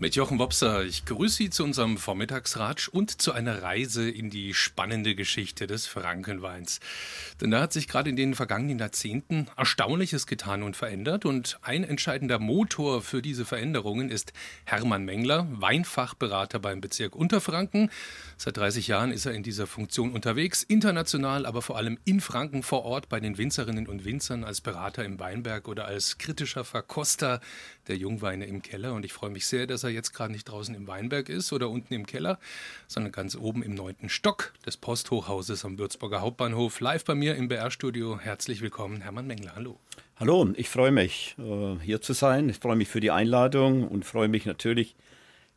Mit Jochen Wopser, ich grüße Sie zu unserem Vormittagsratsch und zu einer Reise in die spannende Geschichte des Frankenweins. Denn da hat sich gerade in den vergangenen Jahrzehnten Erstaunliches getan und verändert und ein entscheidender Motor für diese Veränderungen ist Hermann Mengler, Weinfachberater beim Bezirk Unterfranken. Seit 30 Jahren ist er in dieser Funktion unterwegs, international, aber vor allem in Franken vor Ort bei den Winzerinnen und Winzern als Berater im Weinberg oder als kritischer Verkoster der Jungweine im Keller und ich freue mich sehr, dass er jetzt gerade nicht draußen im Weinberg ist oder unten im Keller, sondern ganz oben im neunten Stock des Posthochhauses am Würzburger Hauptbahnhof. Live bei mir im BR-Studio. Herzlich willkommen, Hermann Mengler. Hallo. Hallo, ich freue mich, äh, hier zu sein. Ich freue mich für die Einladung und freue mich natürlich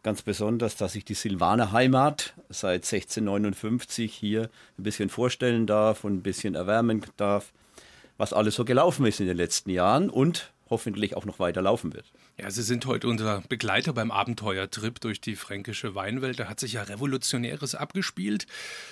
ganz besonders, dass ich die Silvaner Heimat seit 1659 hier ein bisschen vorstellen darf und ein bisschen erwärmen darf, was alles so gelaufen ist in den letzten Jahren und hoffentlich auch noch weiter laufen wird. Ja, Sie sind heute unser Begleiter beim Abenteuertrip durch die fränkische Weinwelt. Da hat sich ja Revolutionäres abgespielt.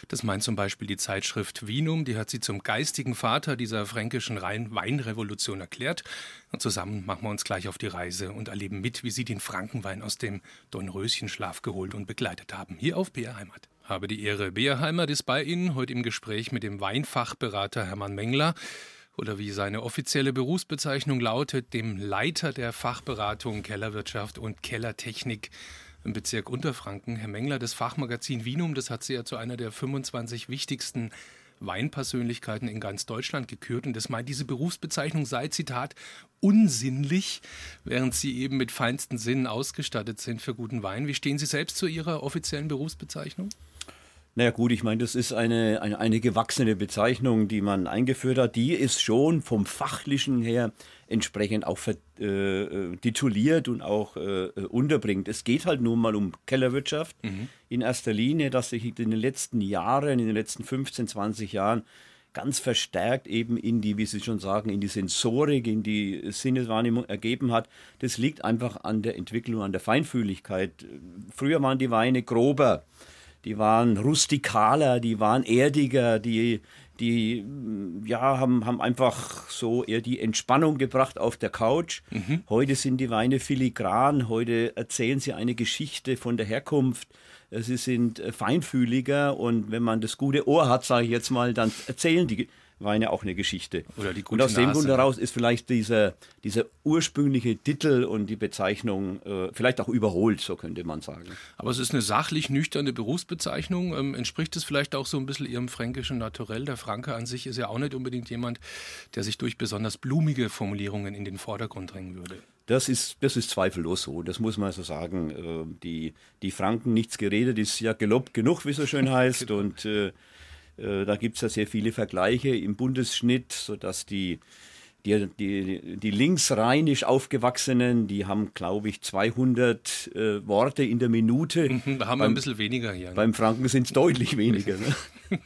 Das meint zum Beispiel die Zeitschrift Vinum. Die hat sie zum geistigen Vater dieser fränkischen Weinrevolution erklärt. Und zusammen machen wir uns gleich auf die Reise und erleben mit, wie Sie den Frankenwein aus dem Dornröschenschlaf geholt und begleitet haben. Hier auf BR Heimat. Habe die Ehre. BR Heimat ist bei Ihnen heute im Gespräch mit dem Weinfachberater Hermann Mengler oder wie seine offizielle Berufsbezeichnung lautet, dem Leiter der Fachberatung Kellerwirtschaft und Kellertechnik im Bezirk Unterfranken. Herr Mengler, das Fachmagazin Vinum, das hat Sie ja zu einer der 25 wichtigsten Weinpersönlichkeiten in ganz Deutschland gekürt. Und das meint, diese Berufsbezeichnung sei, Zitat, unsinnlich, während Sie eben mit feinsten Sinnen ausgestattet sind für guten Wein. Wie stehen Sie selbst zu Ihrer offiziellen Berufsbezeichnung? Naja gut, ich meine, das ist eine, eine, eine gewachsene Bezeichnung, die man eingeführt hat. Die ist schon vom Fachlichen her entsprechend auch äh, äh, tituliert und auch äh, unterbringt. Es geht halt nun mal um Kellerwirtschaft mhm. in erster Linie, dass sich in den letzten Jahren, in den letzten 15, 20 Jahren ganz verstärkt eben in die, wie Sie schon sagen, in die Sensorik, in die Sinneswahrnehmung ergeben hat. Das liegt einfach an der Entwicklung, an der Feinfühligkeit. Früher waren die Weine grober die waren rustikaler, die waren erdiger, die, die ja, haben, haben einfach so eher die Entspannung gebracht auf der Couch. Mhm. Heute sind die Weine filigran, heute erzählen sie eine Geschichte von der Herkunft. Sie sind feinfühliger und wenn man das gute Ohr hat, sage ich jetzt mal, dann erzählen die Weine auch eine Geschichte. Oder die gute und aus dem Grund heraus ist vielleicht dieser, dieser ursprüngliche Titel und die Bezeichnung äh, vielleicht auch überholt, so könnte man sagen. Aber es ist eine sachlich nüchterne Berufsbezeichnung. Ähm, entspricht es vielleicht auch so ein bisschen Ihrem fränkischen Naturell? Der Franke an sich ist ja auch nicht unbedingt jemand, der sich durch besonders blumige Formulierungen in den Vordergrund drängen würde. Das ist, das ist zweifellos so, das muss man so sagen. Äh, die, die Franken, nichts geredet, ist ja gelobt genug, wie es so schön heißt. Genau. Und äh, da gibt es ja sehr viele Vergleiche im Bundesschnitt, sodass die, die, die, die linksrheinisch aufgewachsenen, die haben, glaube ich, 200 äh, Worte in der Minute. Da haben beim, wir ein bisschen weniger hier. Ne? Beim Franken sind es deutlich weniger. Ne?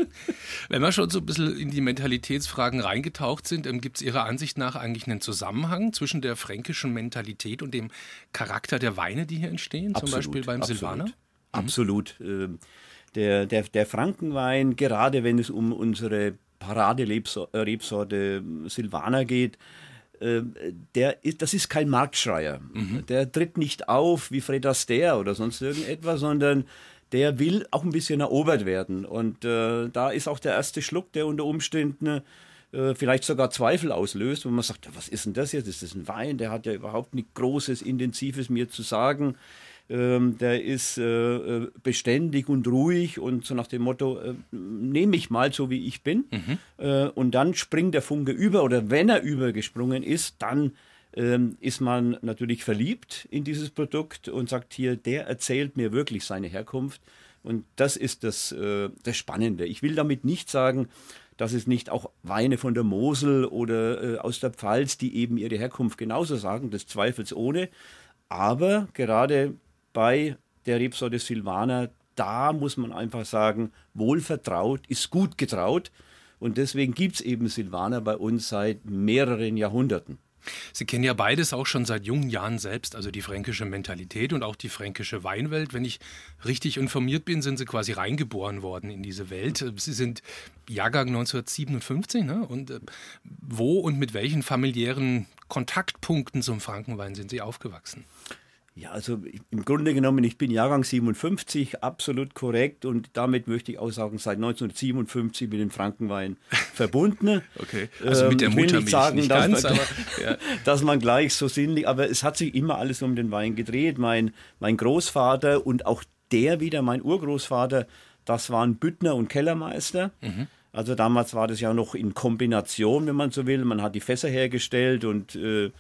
Wenn wir schon so ein bisschen in die Mentalitätsfragen reingetaucht sind, ähm, gibt es Ihrer Ansicht nach eigentlich einen Zusammenhang zwischen der fränkischen Mentalität und dem Charakter der Weine, die hier entstehen? Absolut, zum Beispiel beim absolut, Silvaner? Absolut. Mhm der, der, der Frankenwein, gerade wenn es um unsere Paraderebsorte Silvaner geht, äh, der ist, das ist kein Marktschreier. Mhm. Der tritt nicht auf wie Fred Astaire oder sonst irgendetwas, sondern der will auch ein bisschen erobert werden. Und äh, da ist auch der erste Schluck, der unter Umständen äh, vielleicht sogar Zweifel auslöst, wo man sagt, was ist denn das jetzt? Ist das ein Wein? Der hat ja überhaupt nichts Großes, Intensives mir zu sagen. Ähm, der ist äh, äh, beständig und ruhig und so nach dem Motto, äh, nehme ich mal so wie ich bin. Mhm. Äh, und dann springt der Funke über oder wenn er übergesprungen ist, dann ähm, ist man natürlich verliebt in dieses Produkt und sagt hier, der erzählt mir wirklich seine Herkunft. Und das ist das, äh, das Spannende. Ich will damit nicht sagen, dass es nicht auch Weine von der Mosel oder äh, aus der Pfalz, die eben ihre Herkunft genauso sagen, des Zweifels ohne. Aber gerade bei der Rebsorte Silvaner, da muss man einfach sagen, wohlvertraut ist gut getraut. Und deswegen gibt es eben Silvaner bei uns seit mehreren Jahrhunderten. Sie kennen ja beides auch schon seit jungen Jahren selbst, also die fränkische Mentalität und auch die fränkische Weinwelt. Wenn ich richtig informiert bin, sind Sie quasi reingeboren worden in diese Welt. Sie sind Jahrgang 1957, ne? Und äh, wo und mit welchen familiären Kontaktpunkten zum Frankenwein sind Sie aufgewachsen? Ja, also im Grunde genommen, ich bin Jahrgang 57, absolut korrekt und damit möchte ich auch sagen, seit 1957 mit dem Frankenwein verbunden. Okay, also mit der ähm, Mutter nicht sagen, nicht dass, ganz, man, aber, ja. dass man gleich so sinnlich, aber es hat sich immer alles um den Wein gedreht. Mein, mein Großvater und auch der wieder, mein Urgroßvater, das waren Büttner und Kellermeister. Mhm. Also damals war das ja noch in Kombination, wenn man so will. Man hat die Fässer hergestellt und äh,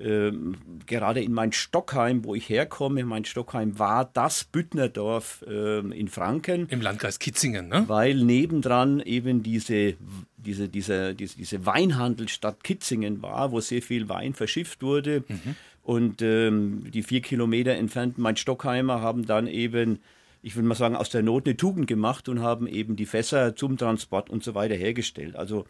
ähm, gerade in mein Stockheim, wo ich herkomme, mein Stockheim war das Büttnerdorf äh, in Franken. Im Landkreis Kitzingen, ne? Weil nebendran eben diese, diese, diese, diese, diese Weinhandelsstadt Kitzingen war, wo sehr viel Wein verschifft wurde. Mhm. Und ähm, die vier Kilometer entfernt mein Stockheimer haben dann eben ich würde mal sagen, aus der Not eine Tugend gemacht und haben eben die Fässer zum Transport und so weiter hergestellt. Also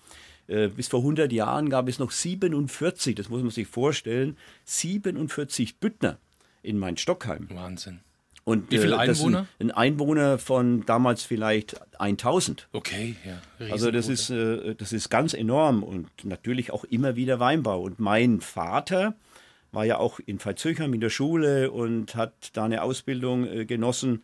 bis vor 100 Jahren gab es noch 47, das muss man sich vorstellen, 47 Büttner in Main-Stockheim. Wahnsinn. Und, Wie viele Einwohner? Ein Einwohner von damals vielleicht 1000. Okay, ja. Also das ist, äh, das ist ganz enorm und natürlich auch immer wieder Weinbau. Und mein Vater war ja auch in Veitshöchheim in der Schule und hat da eine Ausbildung äh, genossen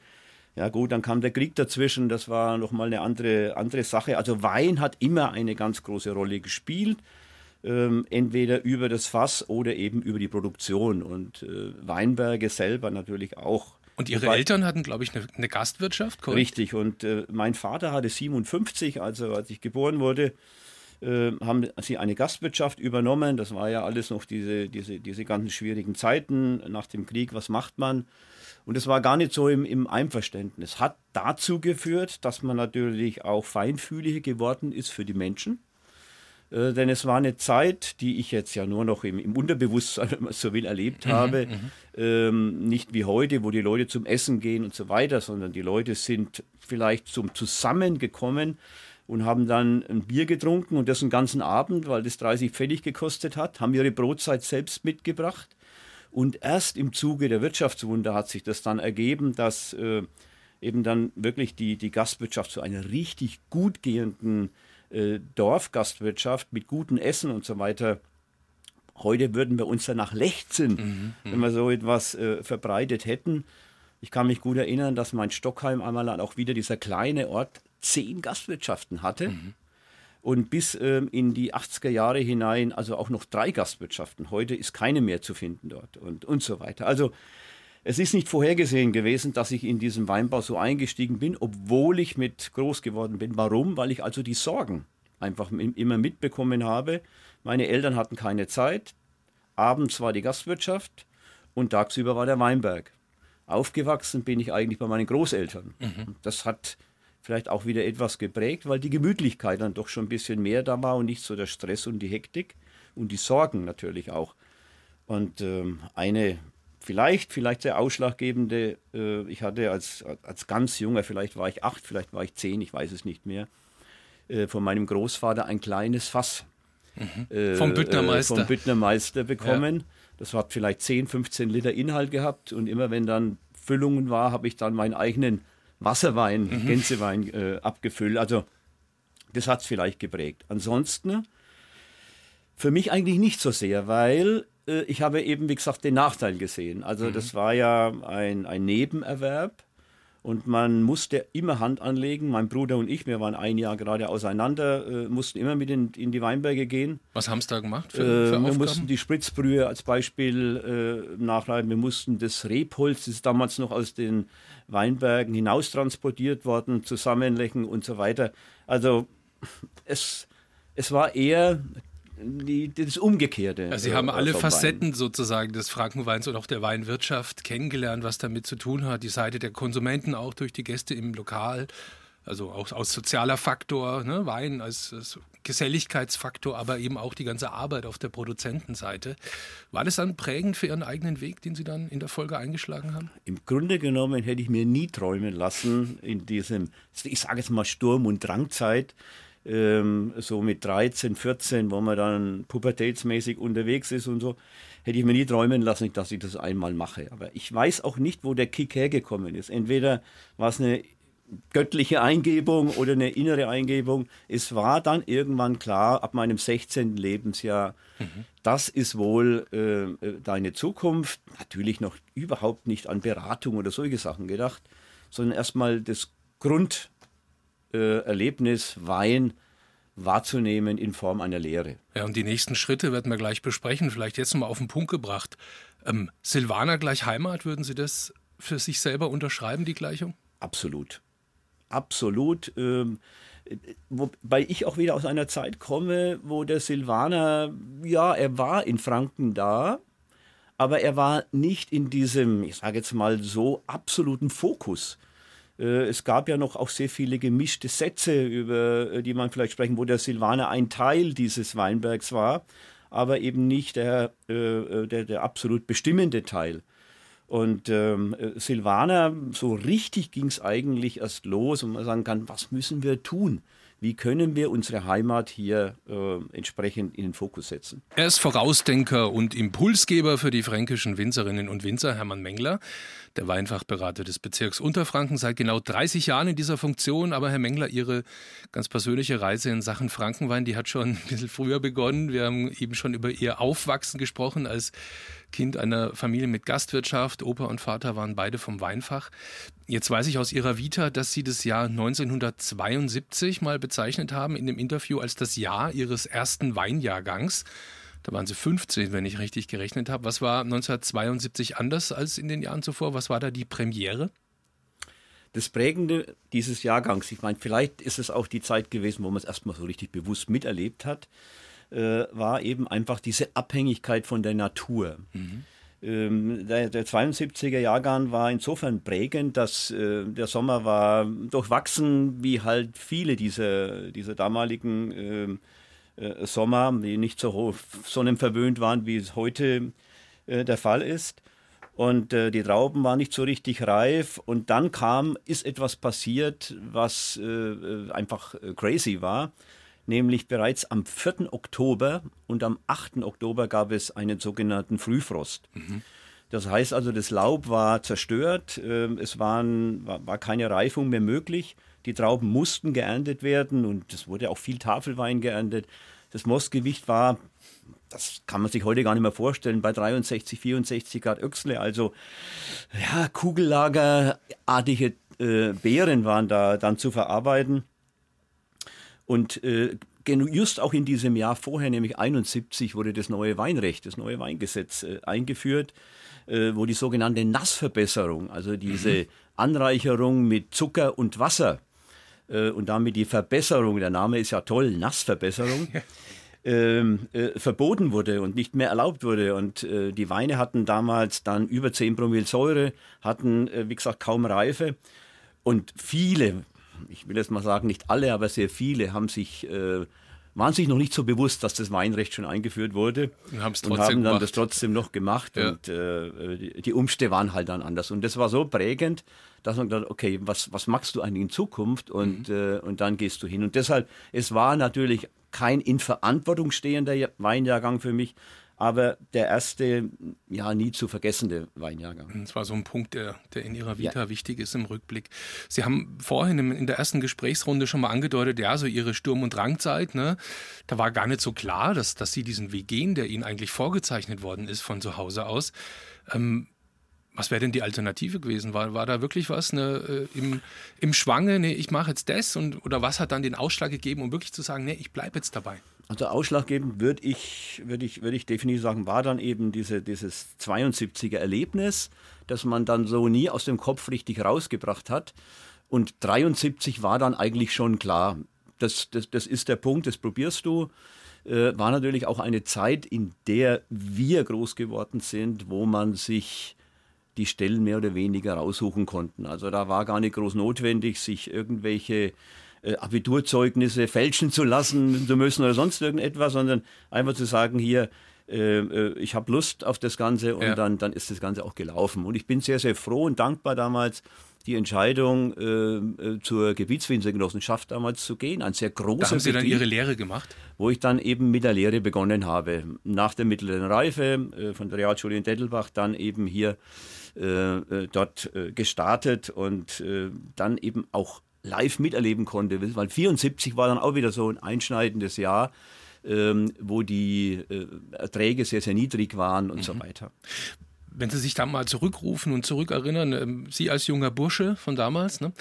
ja gut, dann kam der Krieg dazwischen, das war nochmal eine andere, andere Sache. Also Wein hat immer eine ganz große Rolle gespielt, ähm, entweder über das Fass oder eben über die Produktion. Und äh, Weinberge selber natürlich auch. Und Ihre Wobei, Eltern hatten, glaube ich, eine, eine Gastwirtschaft, korrekt? Richtig, und äh, mein Vater hatte 57, also als ich geboren wurde, äh, haben sie eine Gastwirtschaft übernommen. Das war ja alles noch diese, diese, diese ganzen schwierigen Zeiten nach dem Krieg. Was macht man? Und es war gar nicht so im, im Einverständnis. Hat dazu geführt, dass man natürlich auch feinfühliger geworden ist für die Menschen. Äh, denn es war eine Zeit, die ich jetzt ja nur noch im, im Unterbewusstsein, wenn man so will, erlebt mhm, habe. Mhm, ähm, nicht wie heute, wo die Leute zum Essen gehen und so weiter, sondern die Leute sind vielleicht zum Zusammengekommen und haben dann ein Bier getrunken und das einen ganzen Abend, weil das 30 Pfennig gekostet hat, haben ihre Brotzeit selbst mitgebracht und erst im Zuge der Wirtschaftswunder hat sich das dann ergeben, dass äh, eben dann wirklich die, die Gastwirtschaft zu einer richtig gut gehenden äh, Dorfgastwirtschaft mit gutem Essen und so weiter. Heute würden wir uns danach lechzen, mhm, wenn wir so etwas äh, verbreitet hätten. Ich kann mich gut erinnern, dass mein Stockheim einmal auch wieder dieser kleine Ort zehn Gastwirtschaften hatte. Mhm und bis ähm, in die 80er Jahre hinein, also auch noch drei Gastwirtschaften. Heute ist keine mehr zu finden dort und, und so weiter. Also es ist nicht vorhergesehen gewesen, dass ich in diesem Weinbau so eingestiegen bin, obwohl ich mit groß geworden bin. Warum? Weil ich also die Sorgen einfach immer mitbekommen habe. Meine Eltern hatten keine Zeit. Abends war die Gastwirtschaft und tagsüber war der Weinberg. Aufgewachsen bin ich eigentlich bei meinen Großeltern. Mhm. Das hat vielleicht auch wieder etwas geprägt, weil die Gemütlichkeit dann doch schon ein bisschen mehr da war und nicht so der Stress und die Hektik und die Sorgen natürlich auch. Und ähm, eine vielleicht, vielleicht sehr ausschlaggebende, äh, ich hatte als, als ganz junger, vielleicht war ich acht, vielleicht war ich zehn, ich weiß es nicht mehr, äh, von meinem Großvater ein kleines Fass. Mhm. Äh, vom Büttnermeister. vom Büttnermeister bekommen. Ja. Das hat vielleicht 10, 15 Liter Inhalt gehabt und immer wenn dann Füllungen war, habe ich dann meinen eigenen Wasserwein, mhm. Gänsewein äh, abgefüllt. Also das hat es vielleicht geprägt. Ansonsten für mich eigentlich nicht so sehr, weil äh, ich habe eben, wie gesagt, den Nachteil gesehen. Also mhm. das war ja ein, ein Nebenerwerb und man musste immer Hand anlegen. Mein Bruder und ich, wir waren ein Jahr gerade auseinander, äh, mussten immer mit in, in, die Weinberge gehen. Was haben Sie da gemacht für, äh, für Wir mussten die Spritzbrühe als Beispiel äh, nachleiten. Wir mussten das Rebholz, das ist damals noch aus den Weinbergen hinaus transportiert worden, zusammenlegen und so weiter. Also es, es war eher die, das Umgekehrte. Also Sie haben äh, alle Facetten Wein. sozusagen des Frankenweins und auch der Weinwirtschaft kennengelernt, was damit zu tun hat. Die Seite der Konsumenten auch durch die Gäste im Lokal, also auch aus sozialer Faktor, ne? Wein als, als, Geselligkeitsfaktor, aber eben auch die ganze Arbeit auf der Produzentenseite. War das dann prägend für Ihren eigenen Weg, den Sie dann in der Folge eingeschlagen haben? Im Grunde genommen hätte ich mir nie träumen lassen in diesem, ich sage jetzt mal Sturm- und Drangzeit, ähm, so mit 13, 14, wo man dann pubertätsmäßig unterwegs ist und so, hätte ich mir nie träumen lassen, dass ich das einmal mache. Aber ich weiß auch nicht, wo der Kick hergekommen ist. Entweder war es eine göttliche Eingebung oder eine innere Eingebung. Es war dann irgendwann klar, ab meinem 16. Lebensjahr, mhm. das ist wohl äh, äh, deine Zukunft. Natürlich noch überhaupt nicht an Beratung oder solche Sachen gedacht, sondern erstmal das Grunderlebnis äh, Wein wahrzunehmen in Form einer Lehre. Ja, und die nächsten Schritte werden wir gleich besprechen. Vielleicht jetzt nochmal auf den Punkt gebracht. Ähm, Silvaner gleich Heimat, würden Sie das für sich selber unterschreiben, die Gleichung? Absolut absolut. Ähm, wobei ich auch wieder aus einer Zeit komme, wo der Silvaner, ja, er war in Franken da, aber er war nicht in diesem, ich sage jetzt mal so, absoluten Fokus. Äh, es gab ja noch auch sehr viele gemischte Sätze, über äh, die man vielleicht sprechen, wo der Silvaner ein Teil dieses Weinbergs war, aber eben nicht der, äh, der, der absolut bestimmende Teil. Und ähm, Silvana, so richtig ging es eigentlich erst los und man sagen kann, was müssen wir tun? Wie können wir unsere Heimat hier äh, entsprechend in den Fokus setzen? Er ist Vorausdenker und Impulsgeber für die fränkischen Winzerinnen und Winzer, Hermann Mengler, der Weinfachberater des Bezirks Unterfranken, seit genau 30 Jahren in dieser Funktion. Aber Herr Mengler, Ihre ganz persönliche Reise in Sachen Frankenwein, die hat schon ein bisschen früher begonnen. Wir haben eben schon über Ihr Aufwachsen gesprochen als Kind einer Familie mit Gastwirtschaft. Opa und Vater waren beide vom Weinfach. Jetzt weiß ich aus Ihrer Vita, dass Sie das Jahr 1972 mal bezeichnet haben in dem Interview als das Jahr Ihres ersten Weinjahrgangs. Da waren Sie 15, wenn ich richtig gerechnet habe. Was war 1972 anders als in den Jahren zuvor? Was war da die Premiere? Das Prägende dieses Jahrgangs, ich meine, vielleicht ist es auch die Zeit gewesen, wo man es erstmal so richtig bewusst miterlebt hat äh, war eben einfach diese Abhängigkeit von der Natur. Mhm. Ähm, der, der, 72er Jahrgang war insofern prägend, dass äh, der Sommer war durchwachsen, wie halt viele dieser, dieser damaligen ähm, äh, Sommer, die nicht so sonnenverwöhnt waren, wie es heute äh, der Fall ist. Und äh, die Trauben waren nicht so richtig reif. Und dann kam, ist etwas passiert, was äh, äh, einfach crazy war nämlich bereits am 4. Oktober und am 8. Oktober gab es einen sogenannten Frühfrost. Mhm. Das heißt also, das Laub war zerstört, ähm, es waren, war, war keine Reifung mehr möglich. Die Trauben mussten geerntet werden und es wurde auch viel Tafelwein geerntet. Das Mostgewicht war, das kann man sich heute gar nicht mehr vorstellen, bei 63, 64 Grad Öchsle. Also ja, Kugellagerartige äh, Beeren waren da dann zu verarbeiten. Und äh, just auch in diesem Jahr vorher, nämlich 71, wurde das neue Weinrecht, das neue Weingesetz äh, eingeführt, äh, wo die sogenannte Nassverbesserung, also diese mhm. Anreicherung mit Zucker und Wasser äh, und damit die Verbesserung, der Name ist ja toll, Nassverbesserung, ähm, äh, verboten wurde und nicht mehr erlaubt wurde. Und äh, die Weine hatten damals dann über 10 Promille Säure, hatten, äh, wie gesagt, kaum Reife. Und viele ich will jetzt mal sagen, nicht alle, aber sehr viele haben sich äh, waren sich noch nicht so bewusst, dass das Weinrecht schon eingeführt wurde und, und haben dann gemacht. das trotzdem noch gemacht ja. und äh, die, die, Umstände waren halt dann anders und das war so prägend, dass man gedacht, okay, was was machst du eigentlich in Zukunft und mhm. äh, und dann gehst du hin und deshalb es war natürlich kein in Verantwortung stehender Weinjahrgang für mich, aber der erste, ja, nie zu vergessende Weinjahrgang. Das war so ein Punkt, der, der in Ihrer Vita ja. wichtig ist im Rückblick. Sie haben vorhin in der ersten Gesprächsrunde schon mal angedeutet, ja, so Ihre Sturm- und Drangzeit, ne, da war gar nicht so klar, dass, dass Sie diesen Weg gehen, der Ihnen eigentlich vorgezeichnet worden ist von zu Hause aus. Ähm, was wäre denn die Alternative gewesen? War, war da wirklich was ne, äh, im, im Schwange, nee, ich mache jetzt das? Und, oder was hat dann den Ausschlag gegeben, um wirklich zu sagen, nee, ich bleibe jetzt dabei? Also ausschlaggebend würde ich, würde ich, würde ich definitiv sagen, war dann eben diese, dieses 72er Erlebnis, das man dann so nie aus dem Kopf richtig rausgebracht hat. Und 73 war dann eigentlich schon klar, das, das, das ist der Punkt, das probierst du. Äh, war natürlich auch eine Zeit, in der wir groß geworden sind, wo man sich die Stellen mehr oder weniger raussuchen konnten. Also da war gar nicht groß notwendig, sich irgendwelche äh, Abiturzeugnisse fälschen zu lassen zu müssen oder sonst irgendetwas, sondern einfach zu sagen, hier, äh, äh, ich habe Lust auf das Ganze und ja. dann, dann ist das Ganze auch gelaufen. Und ich bin sehr, sehr froh und dankbar damals, die Entscheidung, äh, äh zur Gebietswinzergenossenschaft damals zu gehen. Ein sehr großer Da haben Sie dann Ihre Lehre gemacht? Wo ich dann eben mit der Lehre begonnen habe. Nach der mittleren Reife äh, von der Realschule in Dettelbach dann eben hier äh, äh dort äh, gestartet und dann eben auch live miterleben konnte. Weil 74 war dann auch wieder so ein einschneidendes Jahr. Ähm, wo die Erträge sehr, sehr niedrig waren und mhm. so weiter wenn Sie sich da mal zurückrufen und zurückerinnern, ähm, Sie als junger Bursche von damals, ne,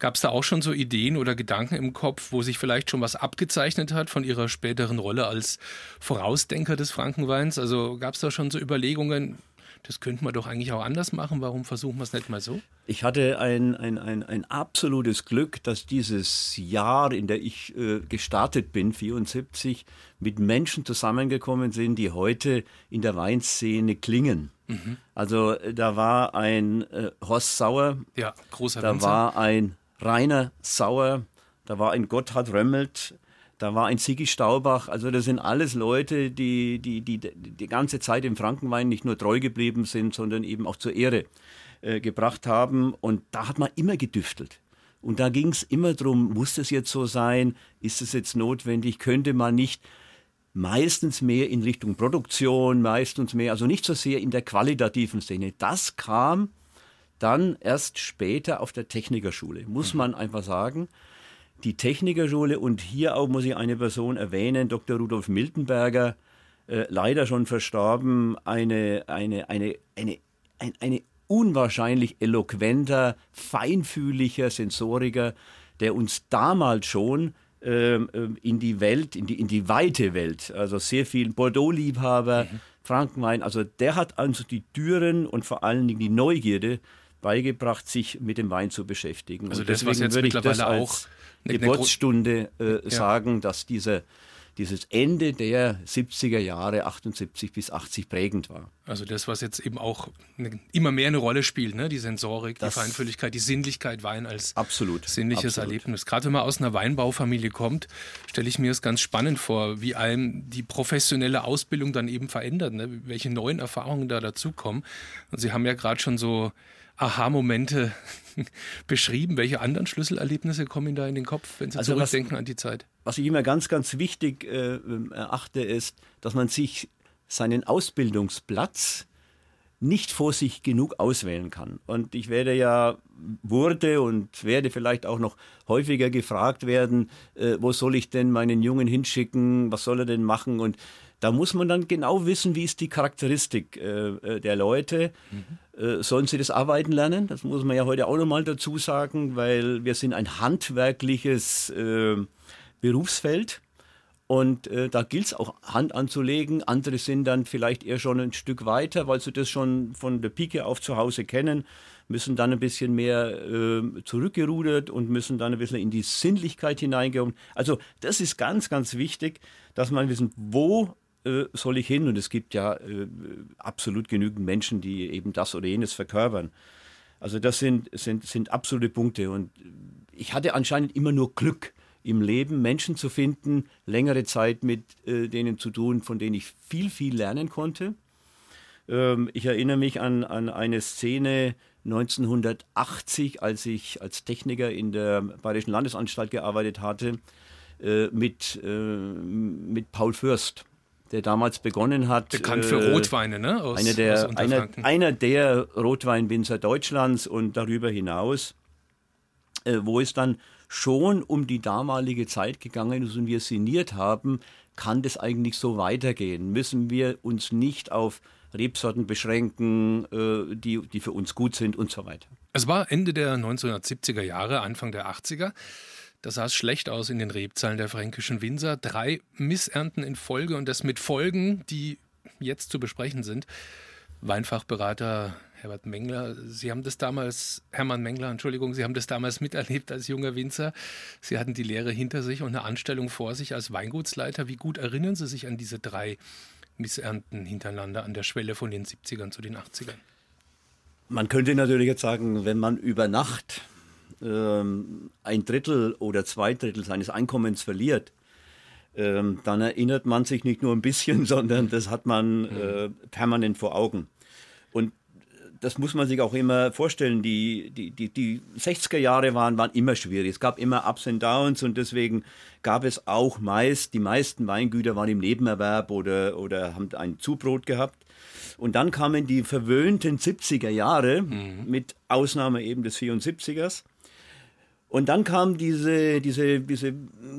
gab es da auch schon so Ideen oder Gedanken im Kopf, wo sich vielleicht schon was abgezeichnet hat von Ihrer späteren Rolle als Vorausdenker des Frankenweins? Also gab es da schon so Überlegungen, das könnte man doch eigentlich auch anders machen. Warum versuchen wir es nicht mal so? Ich hatte ein, ein, ein, ein absolutes Glück, dass dieses Jahr, in der ich äh, gestartet bin, 74, mit Menschen zusammengekommen sind, die heute in der Weinszene klingen. Mhm. Also äh, da war ein äh, Horst Sauer, ja, großer da Winzer. war ein Rainer Sauer, da war ein Gotthard Römmelt, da war ein Sigi Staubach. Also das sind alles Leute, die die, die die ganze Zeit im Frankenwein nicht nur treu geblieben sind, sondern eben auch zur Ehre äh, gebracht haben. Und da hat man immer gedüftelt. Und da ging es immer darum, muss das jetzt so sein? Ist es jetzt notwendig? Könnte man nicht meistens mehr in Richtung Produktion, meistens mehr, also nicht so sehr in der qualitativen Szene. Das kam dann erst später auf der Technikerschule, muss mhm. man einfach sagen die Technikerschule und hier auch muss ich eine Person erwähnen, Dr. Rudolf Miltenberger, äh, leider schon verstorben, eine, eine, eine, eine, ein, eine unwahrscheinlich eloquenter, feinfühliger Sensoriker, der uns damals schon ähm, ähm, in die Welt, in die, in die weite Welt, also sehr viel Bordeaux-Liebhaber, mhm. Frankenwein, also der hat also die Türen und vor allen Dingen die Neugierde beigebracht, sich mit dem Wein zu beschäftigen. Also und das, was jetzt mittlerweile auch Geburtsstunde äh, ja. sagen, dass diese, dieses Ende der 70er Jahre 78 bis 80 prägend war. Also das, was jetzt eben auch eine, immer mehr eine Rolle spielt, ne? die Sensorik, das die Feinfühligkeit, die Sinnlichkeit Wein als absolut, sinnliches absolut. Erlebnis. Gerade wenn man aus einer Weinbaufamilie kommt, stelle ich mir es ganz spannend vor, wie einem die professionelle Ausbildung dann eben verändert, ne? welche neuen Erfahrungen da dazukommen. Und Sie haben ja gerade schon so Aha-Momente beschrieben. Welche anderen Schlüsselerlebnisse kommen Ihnen da in den Kopf, wenn Sie also zurückdenken was, an die Zeit? Was ich immer ganz, ganz wichtig äh, erachte, ist, dass man sich seinen Ausbildungsplatz nicht vor sich genug auswählen kann. Und ich werde ja, wurde und werde vielleicht auch noch häufiger gefragt werden, äh, wo soll ich denn meinen Jungen hinschicken, was soll er denn machen? Und da muss man dann genau wissen, wie ist die Charakteristik äh, äh, der Leute. Mhm. Äh, sollen sie das Arbeiten lernen? Das muss man ja heute auch nochmal dazu sagen, weil wir sind ein handwerkliches äh, Berufsfeld. Und äh, da gilt es auch Hand anzulegen. Andere sind dann vielleicht eher schon ein Stück weiter, weil sie das schon von der Pike auf zu Hause kennen, müssen dann ein bisschen mehr äh, zurückgerudert und müssen dann ein bisschen in die Sinnlichkeit hineingehen. Also das ist ganz, ganz wichtig, dass man wissen, wo äh, soll ich hin? Und es gibt ja äh, absolut genügend Menschen, die eben das oder jenes verkörpern. Also das sind, sind, sind absolute Punkte. Und ich hatte anscheinend immer nur Glück im Leben, Menschen zu finden, längere Zeit mit äh, denen zu tun, von denen ich viel, viel lernen konnte. Ähm, ich erinnere mich an, an eine Szene 1980, als ich als Techniker in der Bayerischen Landesanstalt gearbeitet hatte, mit, mit Paul Fürst der damals begonnen hat. Bekannt für äh, Rotweine, ne? Aus, eine der, einer, einer der Rotweinwinzer Deutschlands und darüber hinaus, äh, wo es dann schon um die damalige Zeit gegangen ist und wir sinniert haben, kann das eigentlich so weitergehen? Müssen wir uns nicht auf Rebsorten beschränken, äh, die, die für uns gut sind und so weiter? Es war Ende der 1970er Jahre, Anfang der 80er. Da sah schlecht aus in den Rebzahlen der fränkischen Winzer. Drei Missernten in Folge und das mit Folgen, die jetzt zu besprechen sind. Weinfachberater Herbert Mengler, Sie haben das damals, Hermann Mengler, Entschuldigung, Sie haben das damals miterlebt als junger Winzer. Sie hatten die Lehre hinter sich und eine Anstellung vor sich als Weingutsleiter. Wie gut erinnern Sie sich an diese drei Missernten hintereinander an der Schwelle von den 70ern zu den 80ern? Man könnte natürlich jetzt sagen, wenn man über Nacht ähm, ein Drittel oder zwei Drittel seines Einkommens verliert, ähm, dann erinnert man sich nicht nur ein bisschen, sondern das hat man äh, permanent vor Augen. Und das muss man sich auch immer vorstellen, die, die, die, die 60er Jahre waren, waren immer schwierig. Es gab immer Ups und Downs und deswegen gab es auch meist, die meisten Weingüter waren im Nebenerwerb oder, oder haben ein Zubrot gehabt. Und dann kamen die verwöhnten 70er Jahre, mhm. mit Ausnahme eben des 74ers. Und dann kam diese, diese, diese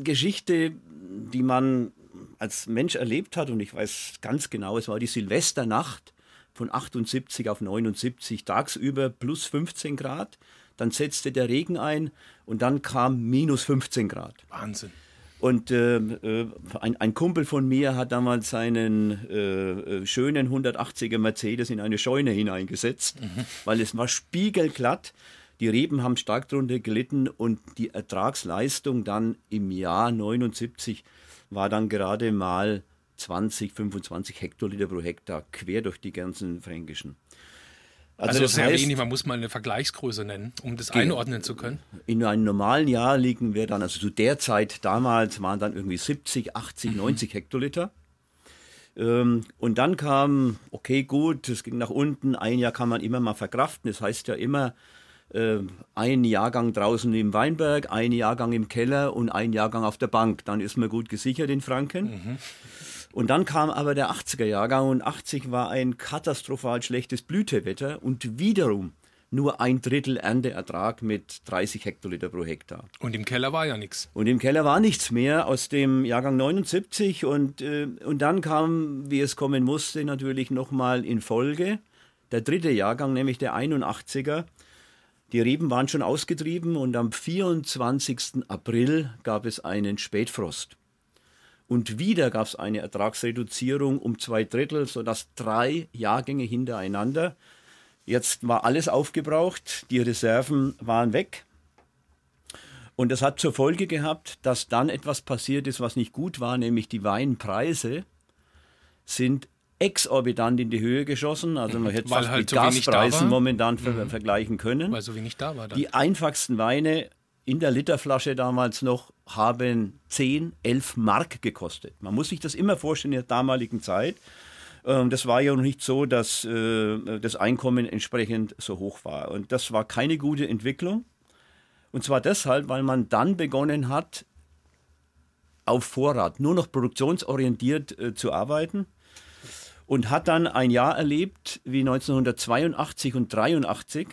Geschichte, die man als Mensch erlebt hat, und ich weiß ganz genau, es war die Silvesternacht von 78 auf 79, tagsüber plus 15 Grad. Dann setzte der Regen ein und dann kam minus 15 Grad. Wahnsinn. Und äh, äh, ein, ein, Kumpel von mir hat damals seinen äh, äh schönen 180er Mercedes in eine Scheune hineingesetzt, mhm. weil es war spiegelglatt. Die Reben haben stark darunter gelitten und die Ertragsleistung dann im Jahr 79 war dann gerade mal 20, 25 Hektoliter pro Hektar quer durch die ganzen fränkischen. Also, also sehr heißt, wenig, man muss mal eine Vergleichsgröße nennen, um das einordnen zu können. In einem normalen Jahr liegen wir dann, also zu der Zeit damals waren dann irgendwie 70, 80, mhm. 90 Hektoliter. Ähm, und dann kam, okay, gut, es ging nach unten, ein Jahr kann man immer mal verkraften. Das heißt ja immer, äh, ein Jahrgang draußen im Weinberg, ein Jahrgang im Keller und ein Jahrgang auf der Bank. Dann ist man gut gesichert in Franken. Mhm. Und dann kam aber der 80er Jahrgang und 80 war ein katastrophal schlechtes Blütewetter und wiederum nur ein Drittel Ernteertrag mit 30 Hektoliter pro Hektar. Und im Keller war ja nichts. Und im Keller war nichts mehr aus dem Jahrgang 79 und, äh, und dann kam, wie es kommen musste, natürlich nochmal in Folge der dritte Jahrgang, nämlich der 81er. Die Reben waren schon ausgetrieben und am 24. April gab es einen Spätfrost. Und wieder gab es eine Ertragsreduzierung um zwei Drittel, sodass drei Jahrgänge hintereinander. Jetzt war alles aufgebraucht, die Reserven waren weg. Und das hat zur Folge gehabt, dass dann etwas passiert ist, was nicht gut war, nämlich die Weinpreise sind exorbitant in die Höhe geschossen. Also man hätte Weil fast halt mit so Gaspreisen momentan mhm. vergleichen können. Weil so wenig da war. Dann. Die einfachsten Weine in der Literflasche damals noch haben 10, 11 Mark gekostet. Man muss sich das immer vorstellen in der damaligen Zeit. Ähm, das war ja noch nicht so, dass äh, das Einkommen entsprechend so hoch war. Und das war keine gute Entwicklung. Und zwar deshalb, weil man dann begonnen hat, auf Vorrat nur noch produktionsorientiert äh, zu arbeiten und hat dann ein Jahr erlebt wie 1982 und 1983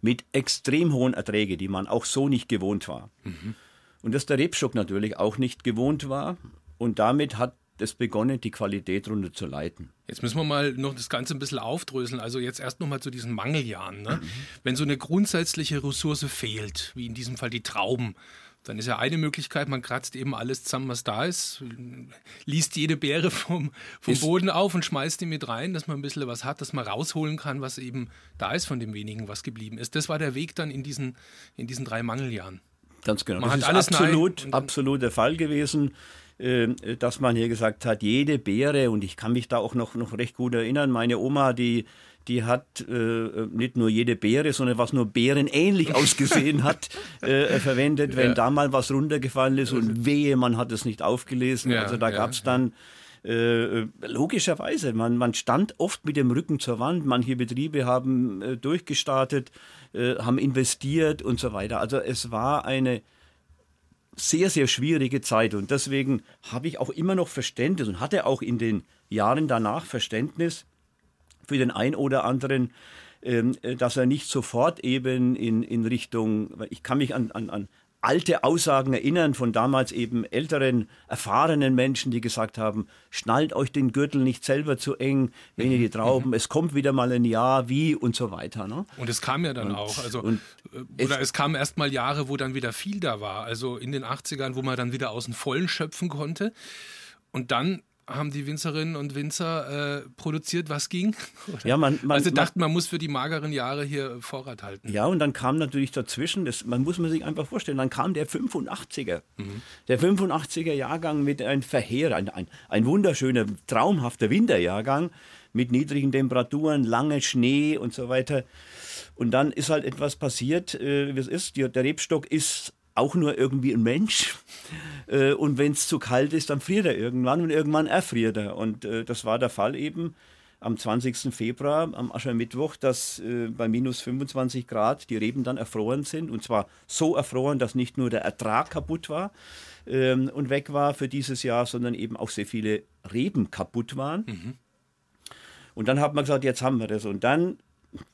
mit extrem hohen Erträgen, die man auch so nicht gewohnt war. Mhm. Und dass der Rebstock natürlich auch nicht gewohnt war. Und damit hat es begonnen, die Qualität runter zu leiten. Jetzt müssen wir mal noch das Ganze ein bisschen aufdröseln. Also jetzt erst noch mal zu diesen Mangeljahren. Ne? Mhm. Wenn so eine grundsätzliche Ressource fehlt, wie in diesem Fall die Trauben, dann ist ja eine Möglichkeit, man kratzt eben alles zusammen, was da ist, liest jede Beere vom, vom Boden auf und schmeißt die mit rein, dass man ein bisschen was hat, dass man rausholen kann, was eben da ist von dem wenigen, was geblieben ist. Das war der Weg dann in diesen, in diesen drei Mangeljahren. Ganz genau. Man das ist alles absolut, absolut der Fall gewesen äh, dass man hier gesagt hat, jede Beere, und ich kann mich da auch noch, noch recht gut erinnern, meine Oma, die die hat äh, nicht nur jede Beere, sondern was nur Beeren ähnlich ausgesehen hat, äh, verwendet, wenn ja. da mal was runtergefallen ist und wehe, man hat es nicht aufgelesen. Ja, also da ja, gab es dann äh, logischerweise, man, man stand oft mit dem Rücken zur Wand. Manche Betriebe haben äh, durchgestartet, äh, haben investiert und so weiter. Also es war eine sehr, sehr schwierige Zeit und deswegen habe ich auch immer noch Verständnis und hatte auch in den Jahren danach Verständnis für den ein oder anderen, ähm, äh, dass er nicht sofort eben in, in Richtung, ich kann mich an, an, an alte Aussagen erinnern von damals eben älteren, erfahrenen Menschen, die gesagt haben, schnallt euch den Gürtel nicht selber zu eng, wenn ihr die Trauben, mhm. es kommt wieder mal ein Jahr, wie und so weiter. Ne? Und es kam ja dann und, auch, also äh, oder es, es kamen erst mal Jahre, wo dann wieder viel da war, also in den 80ern, wo man dann wieder aus dem Vollen schöpfen konnte. Und dann haben die Winzerinnen und Winzer äh, produziert, was ging. Ja, man, man, also dachten, man, man muss für die mageren Jahre hier Vorrat halten. Ja, und dann kam natürlich dazwischen, das man muss man sich einfach vorstellen, dann kam der 85er. Mhm. Der 85er Jahrgang mit einem Verheer, ein, ein, ein wunderschöner, traumhafter Winterjahrgang mit niedrigen Temperaturen, lange Schnee und so weiter. Und dann ist halt etwas passiert, äh, wie es ist. Der Rebstock ist auch nur irgendwie ein Mensch. Äh, und wenn es zu kalt ist, dann friert er irgendwann und irgendwann erfriert er. Und äh, das war der Fall eben am 20. Februar, am Aschermittwoch, dass äh, bei minus 25 Grad die Reben dann erfroren sind. Und zwar so erfroren, dass nicht nur der Ertrag kaputt war ähm, und weg war für dieses Jahr, sondern eben auch sehr viele Reben kaputt waren. Mhm. Und dann hat man gesagt, jetzt haben wir das. Und dann,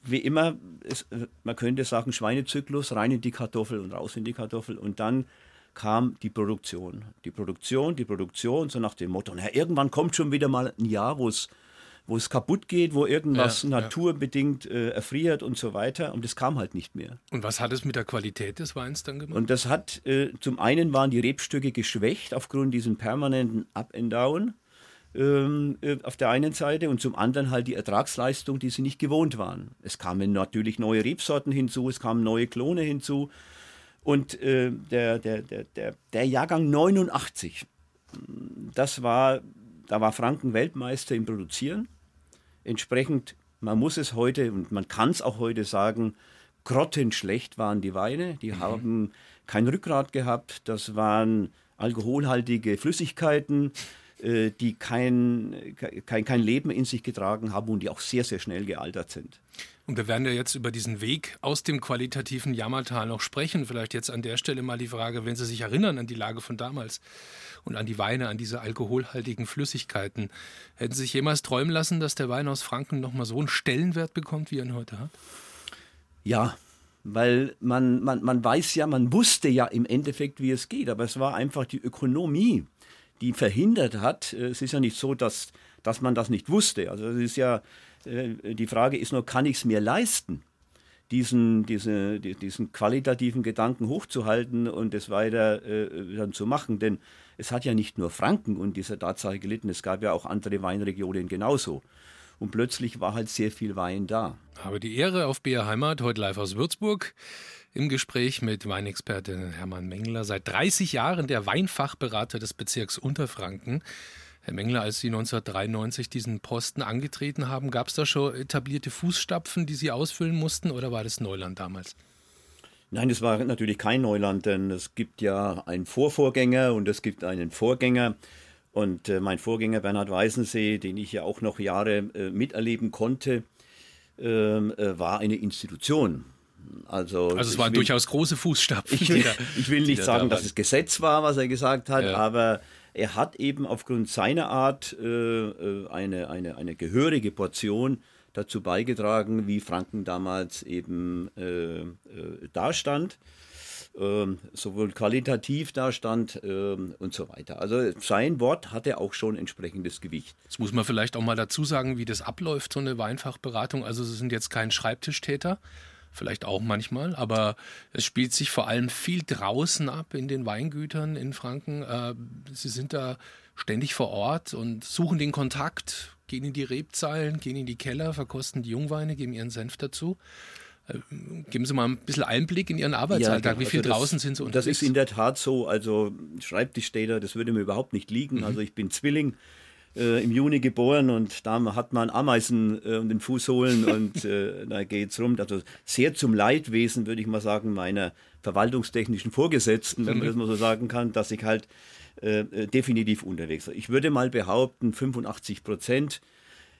wie immer, ist, man könnte sagen, Schweinezyklus, rein in die Kartoffel und raus in die Kartoffel. Und dann kam die Produktion. Die Produktion, die Produktion, so nach dem Motto, na, irgendwann kommt schon wieder mal ein Jahr, wo es wo es kaputt geht, wo irgendwas ja, naturbedingt äh, erfriert und so weiter. Und das kam halt nicht mehr. Und was hat es mit der Qualität des Weins dann gemacht? Und das hat, äh, zum einen waren die Rebstücke geschwächt aufgrund diesem permanenten Up and Down ähm, äh, auf der einen Seite und zum anderen halt die Ertragsleistung, die sie nicht gewohnt waren. Es kamen natürlich neue Rebsorten hinzu, es kamen neue Klone hinzu. Und äh, der, der, der, der, der Jahrgang 89, das war, da war Franken Weltmeister im Produzieren. Entsprechend, man muss es heute und man kann es auch heute sagen, grottenschlecht waren die Weine. Die mhm. haben kein Rückgrat gehabt. Das waren alkoholhaltige Flüssigkeiten, die kein, kein, kein Leben in sich getragen haben und die auch sehr, sehr schnell gealtert sind. Und wir werden ja jetzt über diesen Weg aus dem qualitativen Jammertal noch sprechen. Vielleicht jetzt an der Stelle mal die Frage, wenn Sie sich erinnern an die Lage von damals und an die Weine, an diese alkoholhaltigen Flüssigkeiten. Hätten Sie sich jemals träumen lassen, dass der Wein aus Franken nochmal so einen Stellenwert bekommt, wie er ihn heute hat? Ja, weil man, man, man weiß ja, man wusste ja im Endeffekt, wie es geht, aber es war einfach die Ökonomie, die verhindert hat. Es ist ja nicht so, dass, dass man das nicht wusste. Also es ist ja, äh, die Frage ist nur, kann ich es mir leisten? diesen, diese, diesen qualitativen Gedanken hochzuhalten und es weiter äh, dann zu machen. Denn es hat ja nicht nur Franken und dieser Tatsache gelitten, es gab ja auch andere Weinregionen genauso. Und plötzlich war halt sehr viel Wein da. Habe die Ehre auf BR Heimat, heute live aus Würzburg. Im Gespräch mit Weinexperte Hermann Mengler, seit 30 Jahren der Weinfachberater des Bezirks Unterfranken. Herr Mengler, als Sie 1993 diesen Posten angetreten haben, gab es da schon etablierte Fußstapfen, die Sie ausfüllen mussten, oder war das Neuland damals? Nein, es war natürlich kein Neuland, denn es gibt ja einen Vorvorgänger und es gibt einen Vorgänger. Und äh, mein Vorgänger Bernhard Weißensee, den ich ja auch noch Jahre äh, miterleben konnte, ähm, äh, war eine Institution. Also, also es waren will, durchaus große Fußstapfen. Ich will, da, ich will nicht sagen, da dass es Gesetz war, was er gesagt hat, ja. aber er hat eben aufgrund seiner Art äh, äh, eine, eine, eine gehörige Portion dazu beigetragen, wie Franken damals eben äh, äh, dastand. Ähm, sowohl qualitativ dastand ähm, und so weiter. Also sein Wort hatte auch schon entsprechendes Gewicht. Jetzt muss man vielleicht auch mal dazu sagen, wie das abläuft, so eine Weinfachberatung. Also Sie sind jetzt kein Schreibtischtäter, vielleicht auch manchmal, aber es spielt sich vor allem viel draußen ab in den Weingütern in Franken. Äh, Sie sind da ständig vor Ort und suchen den Kontakt, gehen in die Rebzahlen, gehen in die Keller, verkosten die Jungweine, geben ihren Senf dazu. Äh, geben Sie mal ein bisschen Einblick in Ihren Arbeitsalltag. Ja, Wie viel also das, draußen sind Sie unterwegs? Das ist in der Tat so. Also Schreibtischstädter, das würde mir überhaupt nicht liegen. Mhm. Also ich bin Zwilling äh, im Juni geboren und da hat man Ameisen äh, um den Fußsohlen und äh, da es rum. Also sehr zum Leidwesen, würde ich mal sagen, meiner verwaltungstechnischen Vorgesetzten, wenn man das mal so sagen kann, dass ich halt äh, äh, definitiv unterwegs bin. Ich würde mal behaupten, 85 Prozent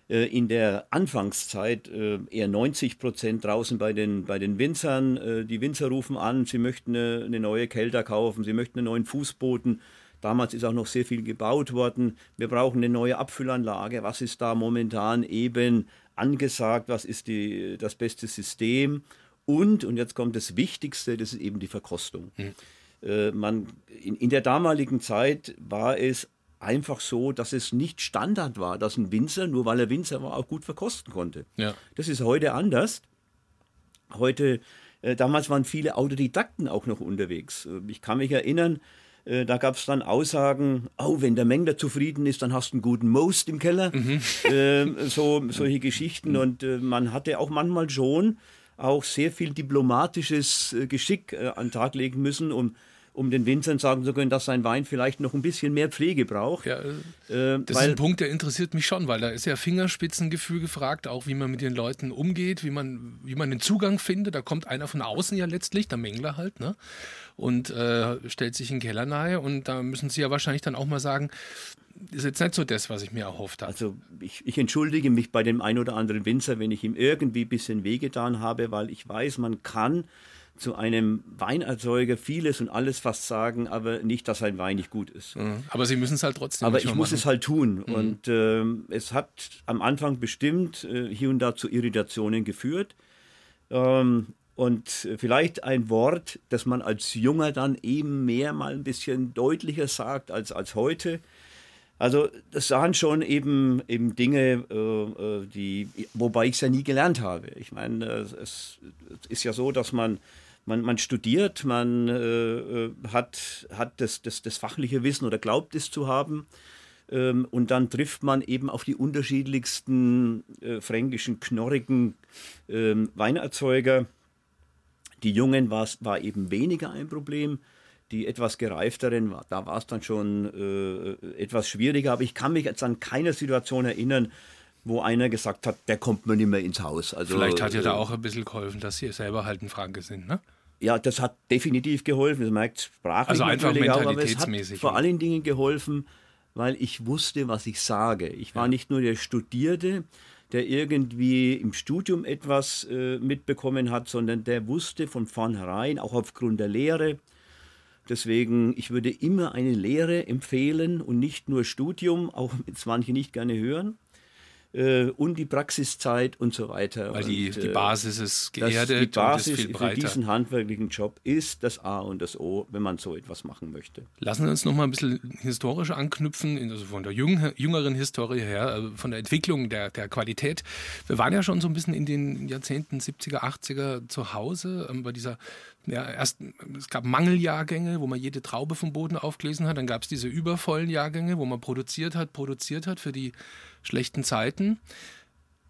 äh, in der Anfangszeit eher 90 Prozent draußen bei den, bei den Winzern. Die Winzer rufen an, sie möchten eine, eine neue Kelter kaufen, sie möchten einen neuen Fußboden Damals ist auch noch sehr viel gebaut worden. Wir brauchen eine neue Abfüllanlage. Was ist da momentan eben angesagt? Was ist die, das beste System? Und, und jetzt kommt das Wichtigste, das ist eben die Verkostung. Hm. Äh, man, in, in der damaligen Zeit war es einfach so, dass es nicht Standard war, dass ein Winzer, nur weil er Winzer war, auch gut verkosten konnte. Ja. Das ist heute anders. Heute, äh, damals waren viele Autodidakten auch noch unterwegs. Äh, ich kann mich erinnern, da gab es dann Aussagen, oh, wenn der Mengler zufrieden ist, dann hast du einen guten Most im Keller. Mhm. Äh, so, solche Geschichten. Mhm. Und äh, man hatte auch manchmal schon auch sehr viel diplomatisches äh, Geschick äh, an den Tag legen müssen, um, um den Winzern sagen zu können, dass sein Wein vielleicht noch ein bisschen mehr Pflege braucht. Ja, äh, das ist ein Punkt, der interessiert mich schon, weil da ist ja Fingerspitzengefühl gefragt, auch wie man mit den Leuten umgeht, wie man, wie man den Zugang findet. Da kommt einer von außen ja letztlich, der Mengler halt, ne? Und äh, stellt sich in den Keller nahe und da müssen sie ja wahrscheinlich dann auch mal sagen, ist jetzt nicht so das, was ich mir erhofft habe. Also ich, ich, entschuldige mich bei dem einen oder anderen Winzer, wenn ich ihm irgendwie ein bisschen wehgetan habe, weil ich weiß, man kann zu einem Weinerzeuger vieles und alles fast sagen, aber nicht, dass ein Wein nicht gut ist. Mhm. Aber Sie müssen es halt trotzdem. Aber ich muss machen. es halt tun. Mhm. Und äh, es hat am Anfang bestimmt äh, hier und da zu Irritationen geführt. Ähm, und vielleicht ein Wort, das man als Junger dann eben mehr mal ein bisschen deutlicher sagt als, als heute. Also das sahen schon eben, eben Dinge, äh, äh die, wobei ich es ja nie gelernt habe. Ich meine, es, es ist ja so, dass man man, man studiert, man äh, äh, hat, hat das, das, das fachliche Wissen oder glaubt es zu haben. Ähm, und dann trifft man eben auf die unterschiedlichsten äh, fränkischen, knorrigen ähm, Weinerzeuger. Die Jungen war eben weniger ein Problem. Die etwas gereifteren, da war es dann schon äh, etwas schwieriger. Aber ich kann mich jetzt an keine Situation erinnern, wo einer gesagt hat, der kommt mir nicht mehr ins Haus. Also, Vielleicht hat ja da äh, auch ein bisschen geholfen, dass Sie selber halt ein Franke sind, ne? Ja, das hat definitiv geholfen. Das merkt sprachlich also einfach natürlich auch, aber es hat vor allen Dingen geholfen, weil ich wusste, was ich sage. Ich war ja. nicht nur der Studierte, der irgendwie im Studium etwas äh, mitbekommen hat, sondern der wusste von vornherein, auch aufgrund der Lehre. Deswegen, ich würde immer eine Lehre empfehlen und nicht nur Studium, auch wenn es manche nicht gerne hören äh, und die Praxiszeit und so weiter. Weil die, und, die äh, Basis ist geerdet die Basis und ist viel breiter. für diesen handwerklichen Job ist das A und das O, wenn man so etwas machen möchte. Lassen wir uns noch mal ein bisschen historisch anknüpfen, also von der jüngeren Historie her, äh, von der Entwicklung der, der Qualität. Wir waren ja schon so ein bisschen in den Jahrzehnten 70er, 80er zu Hause ähm, bei dieser ja, erst, es gab Mangeljahrgänge, wo man jede Traube vom Boden aufgelesen hat. Dann gab es diese übervollen Jahrgänge, wo man produziert hat, produziert hat für die schlechten Zeiten.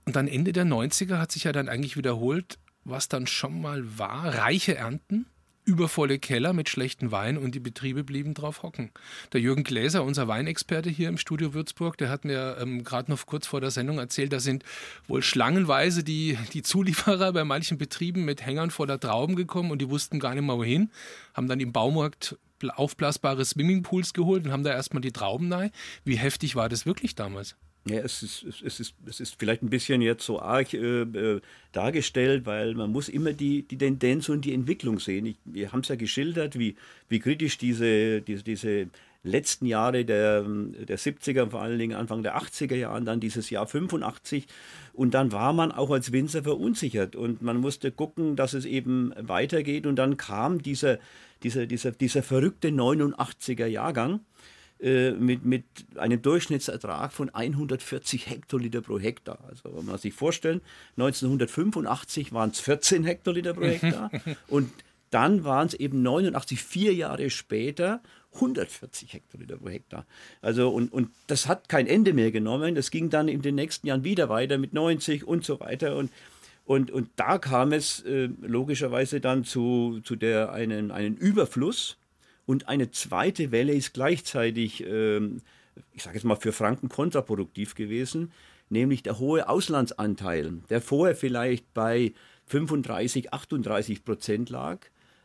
Und dann Ende der 90er hat sich ja dann eigentlich wiederholt, was dann schon mal war, reiche Ernten, übervolle Keller mit schlechten Wein und die Betriebe blieben drauf hocken. Der Jürgen Gläser, unser Weinexperte hier im Studio Würzburg, der hat mir ähm, gerade noch kurz vor der Sendung erzählt, da sind wohl schlangenweise die, die Zulieferer bei manchen Betrieben mit Hängern voller Trauben gekommen und die wussten gar nicht mehr wohin, haben dann im Baumarkt aufblasbare Swimmingpools geholt und haben da erstmal die Trauben nahe. Wie heftig war das wirklich damals? Ja, es ist, es, ist, es ist vielleicht ein bisschen jetzt so arg äh, äh, dargestellt, weil man muss immer die, die Tendenz und die Entwicklung sehen. Ich, wir haben es ja geschildert, wie, wie kritisch diese, diese, diese letzten Jahre der, der 70er, vor allen Dingen Anfang der 80er Jahre, dann dieses Jahr 85. Und dann war man auch als Winzer verunsichert und man musste gucken, dass es eben weitergeht. Und dann kam dieser, dieser, dieser, dieser verrückte 89er Jahrgang äh, mit, mit einem Durchschnittsertrag von 140 Hektoliter pro Hektar. Also wenn man sich vorstellen, 1985 waren es 14 Hektoliter pro Hektar und dann waren es eben 89, vier Jahre später, 140 Hektoliter pro Hektar. Also und, und das hat kein Ende mehr genommen. Das ging dann in den nächsten Jahren wieder weiter mit 90 und so weiter. Und, und, und da kam es äh, logischerweise dann zu, zu der einen, einen Überfluss und eine zweite Welle ist gleichzeitig, ähm, ich sage jetzt mal, für Franken kontraproduktiv gewesen, nämlich der hohe Auslandsanteil, der vorher vielleicht bei 35, 38 Prozent lag.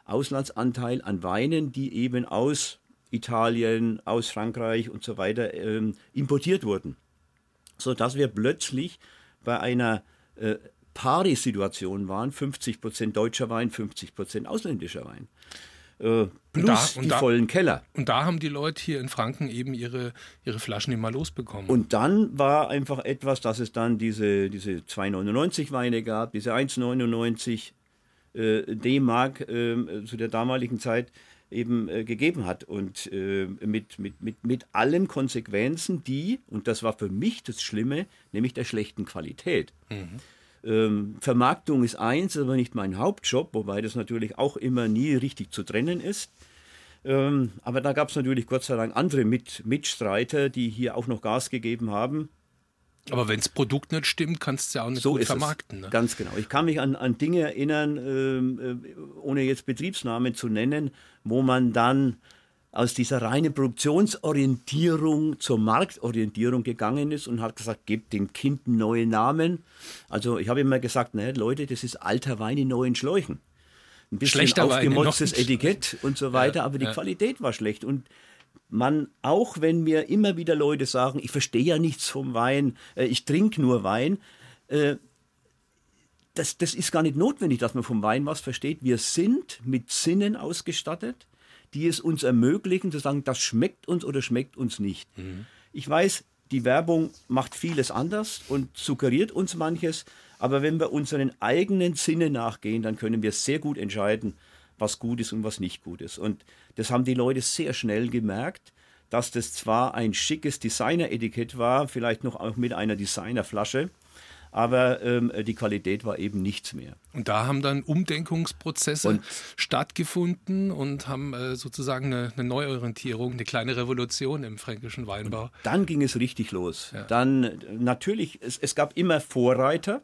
Auslandsanteil an Weinen, die eben aus Italien, aus Frankreich und so weiter ähm, importiert wurden. Sodass wir plötzlich bei einer äh, Pari-Situation waren, 50 Prozent deutscher Wein, 50 Prozent ausländischer Wein äh, plus da, die da, vollen Keller. Und da haben die Leute hier in Franken eben ihre, ihre Flaschen immer losbekommen. Und dann war einfach etwas, dass es dann diese, diese 2,99 Weine gab, diese 1,99 äh, D-Mark äh, zu der damaligen Zeit eben äh, gegeben hat. Und äh, mit, mit, mit, mit allen Konsequenzen, die, und das war für mich das Schlimme, nämlich der schlechten Qualität. Mhm. Ähm, Vermarktung ist eins, aber nicht mein Hauptjob, wobei das natürlich auch immer nie richtig zu trennen ist. Ähm, aber da gab es natürlich Gott sei Dank andere Mit Mitstreiter, die hier auch noch Gas gegeben haben. Aber wenn das Produkt nicht stimmt, kannst du ja auch nicht so gut vermarkten. Es. Ne? Ganz genau. Ich kann mich an, an Dinge erinnern, ähm, äh, ohne jetzt Betriebsnamen zu nennen, wo man dann aus dieser reinen Produktionsorientierung zur Marktorientierung gegangen ist und hat gesagt, gebt dem Kind einen neuen Namen. Also ich habe immer gesagt, ne, Leute, das ist alter Wein in neuen Schläuchen. Ein bisschen Schlechter aufgemotztes Etikett und so weiter, Ja, aber die ja. Qualität war schlecht. Und man, auch wenn mir immer wieder Leute sagen, ich verstehe ja nichts vom Wein, äh, ich trinke nur Wein, äh, das, das ist gar nicht notwendig, dass man vom Wein was versteht. Wir sind mit Sinnen ausgestattet, die es uns ermöglichen, zu sagen, das schmeckt uns oder schmeckt uns nicht. Ich weiß, die Werbung macht vieles anders und suggeriert uns manches, aber wenn wir unseren eigenen Sinnen nachgehen, dann können wir sehr gut entscheiden, was gut ist und was nicht gut ist. Und das haben die Leute sehr schnell gemerkt, dass das zwar ein schickes Designer-Etikett war, vielleicht noch auch mit einer Designerflasche, aber ähm, die Qualität war eben nichts mehr. Und da haben dann Umdenkungsprozesse Und- stattgefunden und haben äh, sozusagen eine, eine Neuorientierung, eine kleine Revolution im fränkischen Weinbau. Dann ging es richtig los. Dann äh, natürlich, es, es gab immer Vorreiter,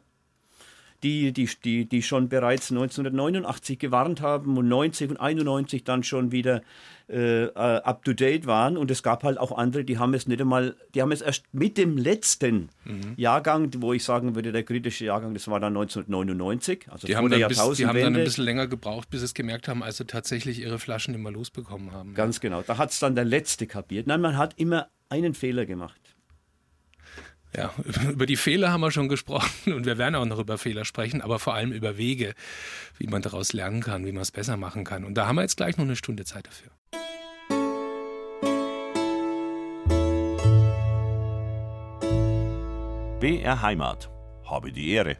die, die, die, die schon bereits 1989 gewarnt haben und 90 und 91 dann schon wieder äh, äh, up to date waren. Und es gab halt auch andere, die haben es nicht einmal, die haben es erst mit dem letzten Mhm. Jahrgang, wo ich sagen würde, der kritische Jahrgang, das war dann 1999, also Die haben, dann bis, die haben dann ein bisschen länger gebraucht, bis sie es gemerkt haben, als sie tatsächlich ihre Flaschen immer losbekommen haben. Ganz genau. Da hat es dann der Letzte kapiert. Nein, man hat immer einen Fehler gemacht. Ja, über die Fehler haben wir schon gesprochen und wir werden auch noch über Fehler sprechen, aber vor allem über Wege, wie man daraus lernen kann, wie man es besser machen kann. Und da haben wir jetzt gleich noch eine Stunde Zeit dafür. BR Heimat. Habe die Ehre.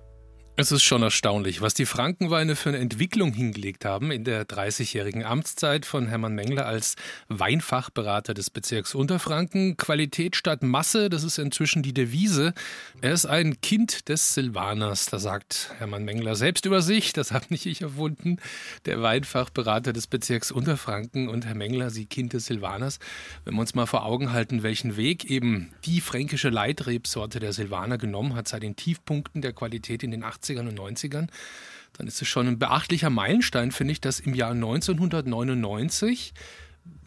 Es ist schon erstaunlich, was die Frankenweine für eine Entwicklung hingelegt haben in der 30-jährigen Amtszeit von Hermann Mengler als Weinfachberater des Bezirks Unterfranken. Qualität statt Masse, das ist inzwischen die Devise. Er ist ein Kind des Silvaners, da sagt Hermann Mengler selbst über sich, das habe nicht ich erfunden, der Weinfachberater des Bezirks Unterfranken und Herr Mengler, Sie Kind des Silvaners. Wenn wir uns mal vor Augen halten, welchen Weg eben die fränkische Leitrebsorte der Silvaner genommen hat seit den Tiefpunkten der Qualität in den 80ern und 90ern, dann ist es schon ein beachtlicher Meilenstein, finde ich, dass im Jahr 1999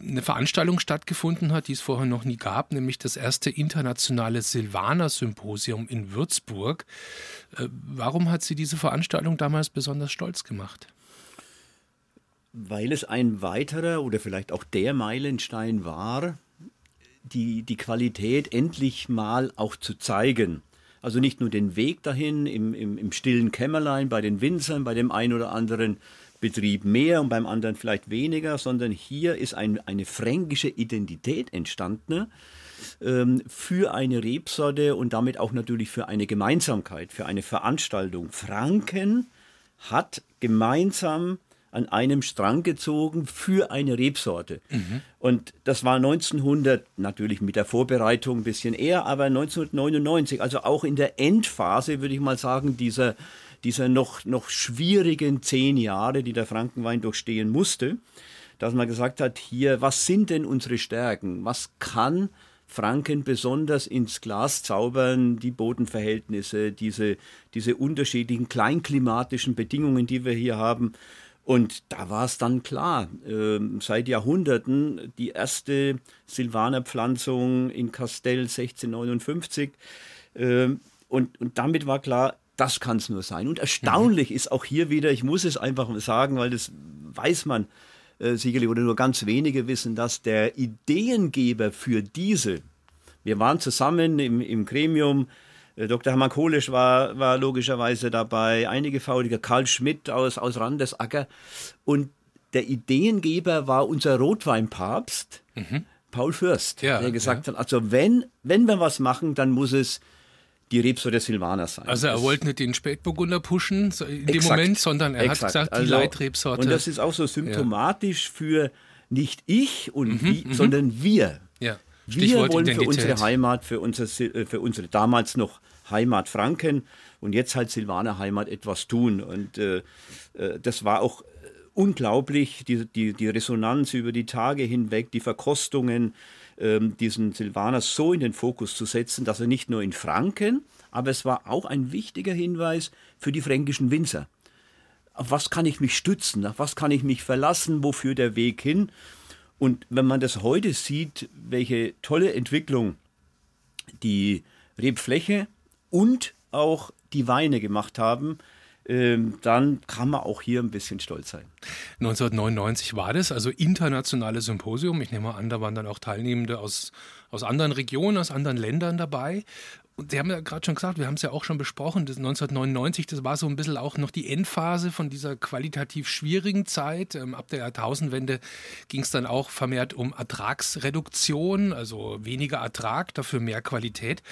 eine Veranstaltung stattgefunden hat, die es vorher noch nie gab, nämlich das erste internationale Silvaner-Symposium in Würzburg. Äh, Warum hat sie diese Veranstaltung damals besonders stolz gemacht? Weil es ein weiterer oder vielleicht auch der Meilenstein war, die, die Qualität endlich mal auch zu zeigen. Also nicht nur den Weg dahin im, im, im stillen Kämmerlein bei den Winzern, bei dem einen oder anderen Betrieb mehr und beim anderen vielleicht weniger, sondern hier ist ein, eine fränkische Identität entstanden ähm, für eine Rebsorte und damit auch natürlich für eine Gemeinsamkeit, für eine Veranstaltung. Franken hat gemeinsam an einem Strang gezogen für eine Rebsorte. Und das war 1900, natürlich mit der Vorbereitung ein bisschen eher, aber 1999, also auch in der Endphase, würde ich mal sagen, dieser, dieser noch, noch schwierigen zehn Jahre, die der Frankenwein durchstehen musste, dass man gesagt hat, hier, was sind denn unsere Stärken? Was kann Franken besonders ins Glas zaubern, die Bodenverhältnisse, diese, diese unterschiedlichen kleinklimatischen Bedingungen, die wir hier haben. Und da war es dann klar, ähm, seit Jahrhunderten die erste Silvanerpflanzung in Castell 1659. Ähm, und, und damit war klar, das kann es nur sein. Und erstaunlich ist auch hier wieder, ich muss es einfach sagen, weil das weiß man äh, sicherlich oder nur ganz wenige wissen, dass der Ideengeber für diese, wir waren zusammen im, im Gremium, äh, Dr. Hermann Kohlisch war, war logischerweise dabei, einige Fauliger, Karl Schmidt aus, aus Randesacker. Und der Ideengeber war unser Rotweinpapst, Paul Fürst, Ja, der gesagt hat, also wenn, wenn wir was machen, dann muss es die Rebsorte Silvaner sein. Also er Das- wollte nicht den Spätburgunder pushen so in dem Exakt. Moment, sondern er Exakt. hat gesagt, die Also, Leitrebsorte. Und das ist auch so symptomatisch für nicht ich und wie, sondern wir. Wir Stichwort wollen für Identität. unsere Heimat, für, unser, äh, für unsere damals noch Heimat Franken und jetzt halt Silvaner Heimat etwas tun. Und äh, äh, das war auch äh, unglaublich, die, die, die Resonanz über die Tage hinweg, die Verkostungen, ähm, diesen Silvaner so in den Fokus zu setzen, dass er nicht nur in Franken, aber es war auch ein wichtiger Hinweis für die fränkischen Winzer. Auf was kann ich mich stützen? Auf was kann ich mich verlassen? Wofür der Weg hin? Und wenn man das heute sieht, welche tolle Entwicklung die Rebfläche und auch die Weine gemacht haben, ähm, dann kann man auch hier ein bisschen stolz sein. 1999 war das, also internationales Symposium. Ich nehme an, da waren dann auch Teilnehmende aus, aus anderen Regionen, aus anderen Ländern dabei. Und Sie haben ja gerade schon gesagt, wir haben es ja auch schon besprochen, das 1999, das war so ein bisschen auch noch die Endphase von dieser qualitativ schwierigen Zeit. Ähm, ab der Jahrtausendwende ging es dann auch vermehrt um Ertragsreduktion, also weniger Ertrag, dafür mehr Qualität.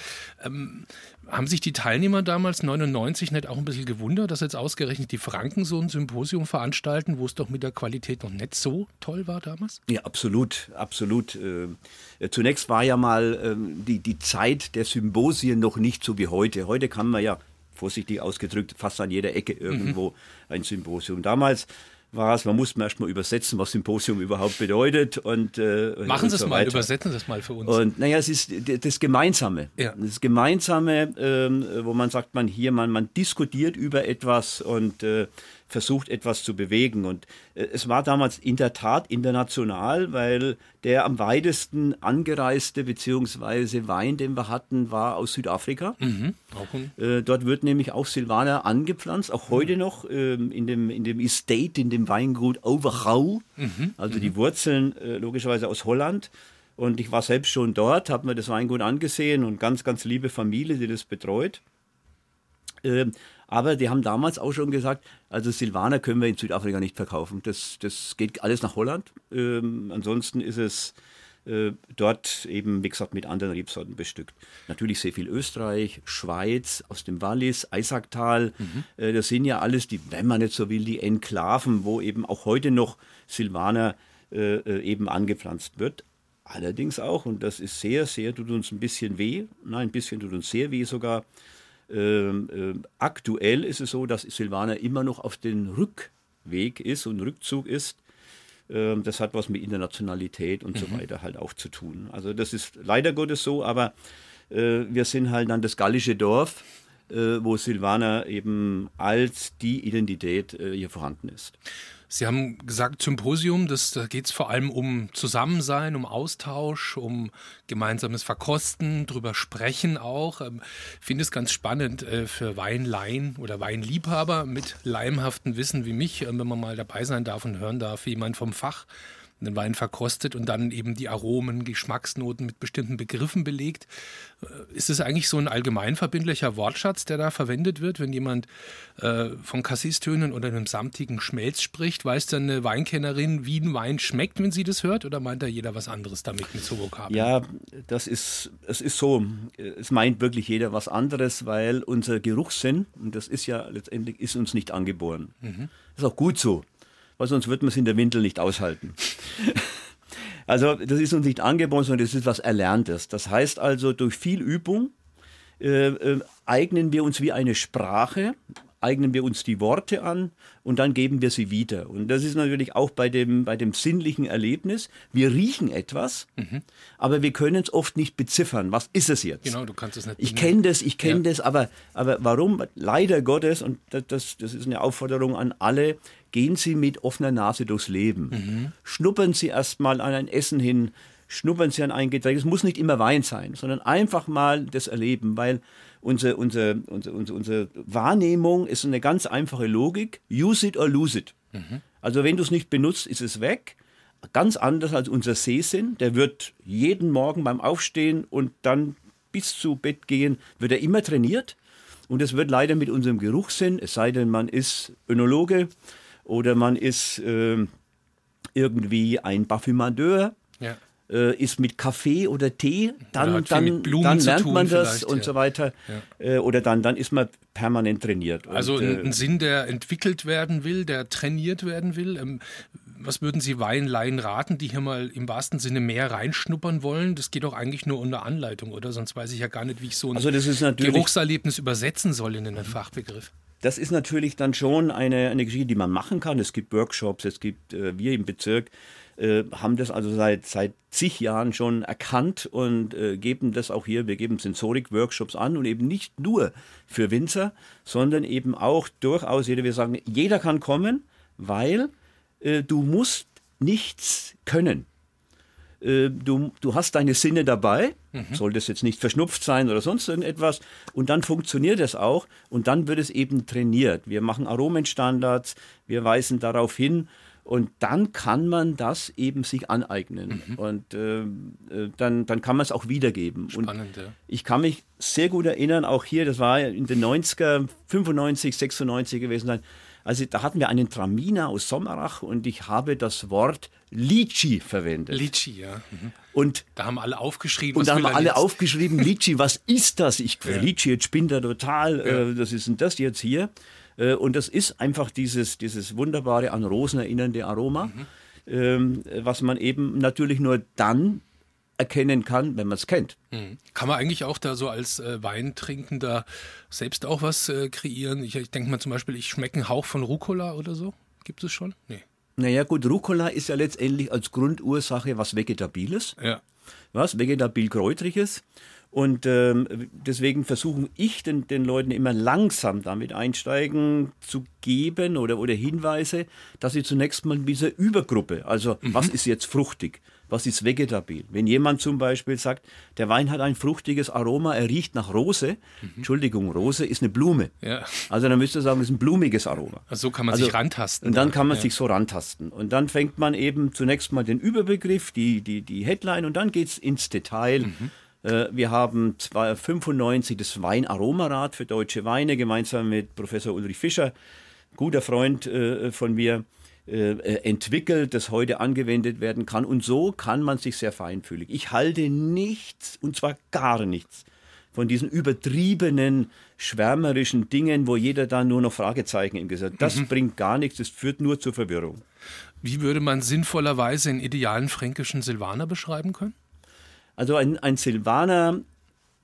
Ähm, haben sich die Teilnehmer damals 99 nicht auch ein bisschen gewundert, dass jetzt ausgerechnet die Franken so ein Symposium veranstalten, wo es doch mit der Qualität noch nicht so toll war damals? Ja, absolut, absolut. Äh, zunächst war ja mal ähm, die, die Zeit der Symposien noch nicht so wie heute. Heute kann man ja, vorsichtig ausgedrückt, fast an jeder Ecke irgendwo mhm. ein Symposium. Damals war es, man musste erst mal übersetzen, was Symposium überhaupt bedeutet. Und, äh, Machen Sie es so mal, übersetzen Sie es mal für uns. Und naja, es ist das Gemeinsame. Ja. Das Gemeinsame, ähm, wo man sagt, man hier, man, man diskutiert über etwas und äh, versucht, etwas zu bewegen. Und äh, es war damals in der Tat international, weil der am weitesten angereiste beziehungsweise Wein, den wir hatten, war aus Südafrika. Mhm. Äh, dort wird nämlich auch Silvaner angepflanzt, auch heute noch ähm, in, dem, in dem Estate, in dem Weingut Overgau. Mhm. Also die mhm. Wurzeln äh, logischerweise aus Holland. Und ich war selbst schon dort, habe mir das Weingut angesehen und ganz, ganz liebe Familie, die das betreut. Ähm, aber die haben damals auch schon gesagt, also Silvaner können wir in Südafrika nicht verkaufen. Das, das geht alles nach Holland. Ähm, ansonsten ist es äh, dort eben, wie gesagt, mit anderen Rebsorten bestückt. Natürlich sehr viel Österreich, Schweiz, aus dem Wallis, Eisacktal. Mhm. Äh, das sind ja alles die, wenn man nicht so will, die Enklaven, wo eben auch heute noch Silvaner äh, äh eben angepflanzt wird. Allerdings auch, und das ist sehr, sehr, tut uns ein bisschen weh, nein, ein bisschen tut uns sehr weh sogar, aktuell ist es so, dass Silvana immer noch auf den Rückweg ist und Rückzug ist. Ähm, das hat was mit Internationalität und mhm. so weiter halt auch zu tun. Also das ist leider Gottes so, aber äh, wir sind halt dann das gallische Dorf, äh, wo Silvana eben als die Identität äh, hier vorhanden ist. Sie haben gesagt, Symposium, das, da geht es vor allem um Zusammensein, um Austausch, um gemeinsames Verkosten, drüber sprechen auch. Ich ähm, finde es ganz spannend äh, für Weinlaien oder Weinliebhaber mit leimhaftem Wissen wie mich, äh, wenn man mal dabei sein darf und hören darf, wie jemand vom Fach den Wein verkostet und dann eben die Aromen, Geschmacksnoten mit bestimmten Begriffen belegt. Äh, ist es eigentlich so ein allgemeinverbindlicher Wortschatz, der da verwendet wird, wenn jemand äh, von Cassistönen oder einem samtigen Schmelz spricht? Weiß dann eine Weinkennerin, wie ein Wein schmeckt, wenn sie das hört? Oder meint da jeder was anderes damit mit so Vokabeln? Ja, das ist, es ist so. Es meint wirklich jeder was anderes, weil unser Geruchssinn, und das ist ja letztendlich, ist uns nicht angeboren. Mhm. Das ist auch gut so weil sonst wird man es in der Windel nicht aushalten. also das ist uns nicht angeboren, sondern das ist was Erlerntes. Das heißt also, durch viel Übung äh, äh, eignen wir uns wie eine Sprache, eignen wir uns die Worte an und dann geben wir sie wieder. Und das ist natürlich auch bei dem, bei dem sinnlichen Erlebnis. Wir riechen etwas, mhm. aber wir können es oft nicht beziffern. Was ist es jetzt? Genau, du kannst es nicht. Ich kenne das, ich kenne ja. das, aber, aber warum? Leider Gottes, und das, das ist eine Aufforderung an alle, gehen Sie mit offener Nase durchs Leben. Mhm. Schnuppern Sie erstmal an ein Essen hin, schnuppern Sie an ein Getränk. Es muss nicht immer Wein sein, sondern einfach mal das erleben, weil unsere, unsere, unsere, unsere, unsere Wahrnehmung ist eine ganz einfache Logik. Use it or lose it. Mhm. Also wenn du es nicht benutzt, ist es weg. Ganz anders als unser Sehsinn. Der wird jeden Morgen beim Aufstehen und dann bis zu Bett gehen, wird er immer trainiert. Und es wird leider mit unserem Geruchssinn, es sei denn, man ist Önologe, oder man ist äh, irgendwie ein Parfümadeur. Ja. Äh, ist mit Kaffee oder Tee, dann, oder dann, dann lernt man das und ja. so weiter. Ja. Äh, oder dann, dann ist man permanent trainiert. Also und, ein, ein, Sinn, der entwickelt werden will, der trainiert werden will. Ähm, was würden Sie Weinleihen raten, die hier mal im wahrsten Sinne mehr reinschnuppern wollen? Das geht doch eigentlich nur unter Anleitung, oder? Sonst weiß ich ja gar nicht, wie ich so ein also Geruchserlebnis übersetzen soll in einen Fachbegriff. Das ist natürlich dann schon eine, eine Geschichte, die man machen kann. Es gibt Workshops, es gibt, äh, wir im Bezirk äh, haben das also seit, seit zig Jahren schon erkannt und äh, geben das auch hier, wir geben Sensorik-Workshops an und eben nicht nur für Winzer, sondern eben auch durchaus, jeder, wir sagen, jeder kann kommen, weil äh, du musst nichts können. Äh, du, du hast deine Sinne dabei, mhm. soll das jetzt nicht verschnupft sein oder sonst irgendetwas, und dann funktioniert es auch und dann wird es eben trainiert. Wir machen Aromenstandards, wir weisen darauf hin und dann kann man das eben sich aneignen mhm. und äh, äh dann, dann kann man es auch wiedergeben. Spannend, und ja. Ich kann mich sehr gut erinnern, auch hier, das war in den 90er, 95, 96 gewesen sein, also da hatten wir einen Traminer aus Sommerach und ich habe das Wort Litschi verwendet. Litschi, ja. Mhm. Und da haben alle aufgeschrieben. Und da haben alle jetzt? aufgeschrieben, Litschi, was ist das? Ich ja. Litschi, jetzt spinnt er total. Ja. Äh, das ist denn das jetzt hier? Äh, und das ist einfach dieses, dieses wunderbare an Rosen erinnernde Aroma, mhm. ähm, was man eben natürlich nur dann erkennen kann, wenn man es kennt. Mhm. Kann man eigentlich auch da so als äh, Weintrinkender selbst auch was äh, kreieren? Ich, ich denke mal zum Beispiel, ich schmecke einen Hauch von Rucola oder so. Gibt es schon? Nee. Naja gut, Rucola ist ja letztendlich als Grundursache was Vegetabiles. Ja. Was vegetabil-kräutriges. Und ähm, deswegen versuche ich den, den Leuten immer langsam damit einsteigen zu geben oder, oder Hinweise, dass sie zunächst mal diese Übergruppe, also mhm. was ist jetzt fruchtig, was ist vegetabil. Wenn jemand zum Beispiel sagt, der Wein hat ein fruchtiges Aroma, er riecht nach Rose, mhm. Entschuldigung, Rose ist eine Blume. Ja. Also dann müsste sagen, es ist ein blumiges Aroma. Also so kann man also, sich rantasten. Und dann kann man ja. sich so rantasten. Und dann fängt man eben zunächst mal den Überbegriff, die, die, die Headline und dann geht es ins Detail. Mhm. Äh, wir haben 95 das Weinaromarad für deutsche Weine gemeinsam mit Professor Ulrich Fischer, guter Freund äh, von mir. Äh, äh, entwickelt, das heute angewendet werden kann. Und so kann man sich sehr feinfühlig. Ich halte nichts, und zwar gar nichts, von diesen übertriebenen, schwärmerischen Dingen, wo jeder dann nur noch Fragezeichen im Gesicht hat. Das mhm. bringt gar nichts, das führt nur zur Verwirrung. Wie würde man sinnvollerweise einen idealen fränkischen Silvaner beschreiben können? Also ein, ein Silvaner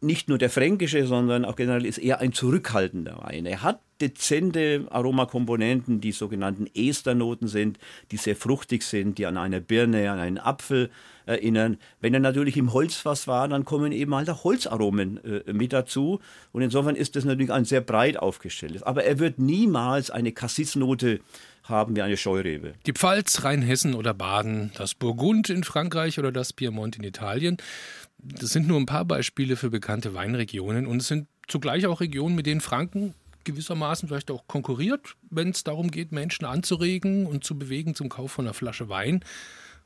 nicht nur der fränkische, sondern auch generell ist eher ein zurückhaltender Wein. Er hat dezente Aromakomponenten, die sogenannten Esternoten sind, die sehr fruchtig sind, die an eine Birne, an einen Apfel erinnern. Wenn er natürlich im Holzfass war, dann kommen eben halt auch Holzaromen äh, mit dazu. Und insofern ist das natürlich ein sehr breit aufgestelltes. Aber er wird niemals eine Cassisnote haben wie eine Scheurebe. Die Pfalz, Rheinhessen oder Baden, das Burgund in Frankreich oder das Piemont in Italien. Das sind nur ein paar Beispiele für bekannte Weinregionen und es sind zugleich auch Regionen, mit denen Franken gewissermaßen vielleicht auch konkurriert, wenn es darum geht, Menschen anzuregen und zu bewegen zum Kauf von einer Flasche Wein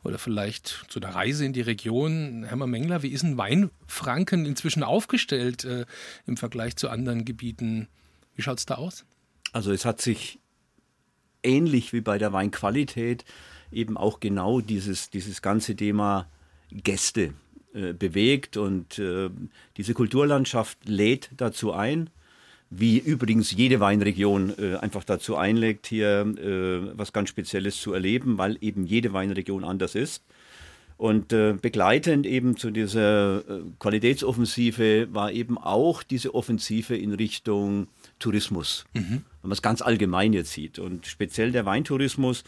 oder vielleicht zu einer Reise in die Region. Herr Mengler, wie ist ein Weinfranken inzwischen aufgestellt äh, im Vergleich zu anderen Gebieten? Wie schaut es da aus? Also es hat sich ähnlich wie bei der Weinqualität eben auch genau dieses, dieses ganze Thema Gäste äh, bewegt und äh, diese Kulturlandschaft lädt dazu ein, wie übrigens jede Weinregion äh, einfach dazu einlegt, hier äh, was ganz Spezielles zu erleben, weil eben jede Weinregion anders ist. Und äh, begleitend eben zu dieser Qualitätsoffensive war eben auch diese Offensive in Richtung Tourismus, mhm. wenn man es ganz allgemein jetzt sieht. Und speziell der Weintourismus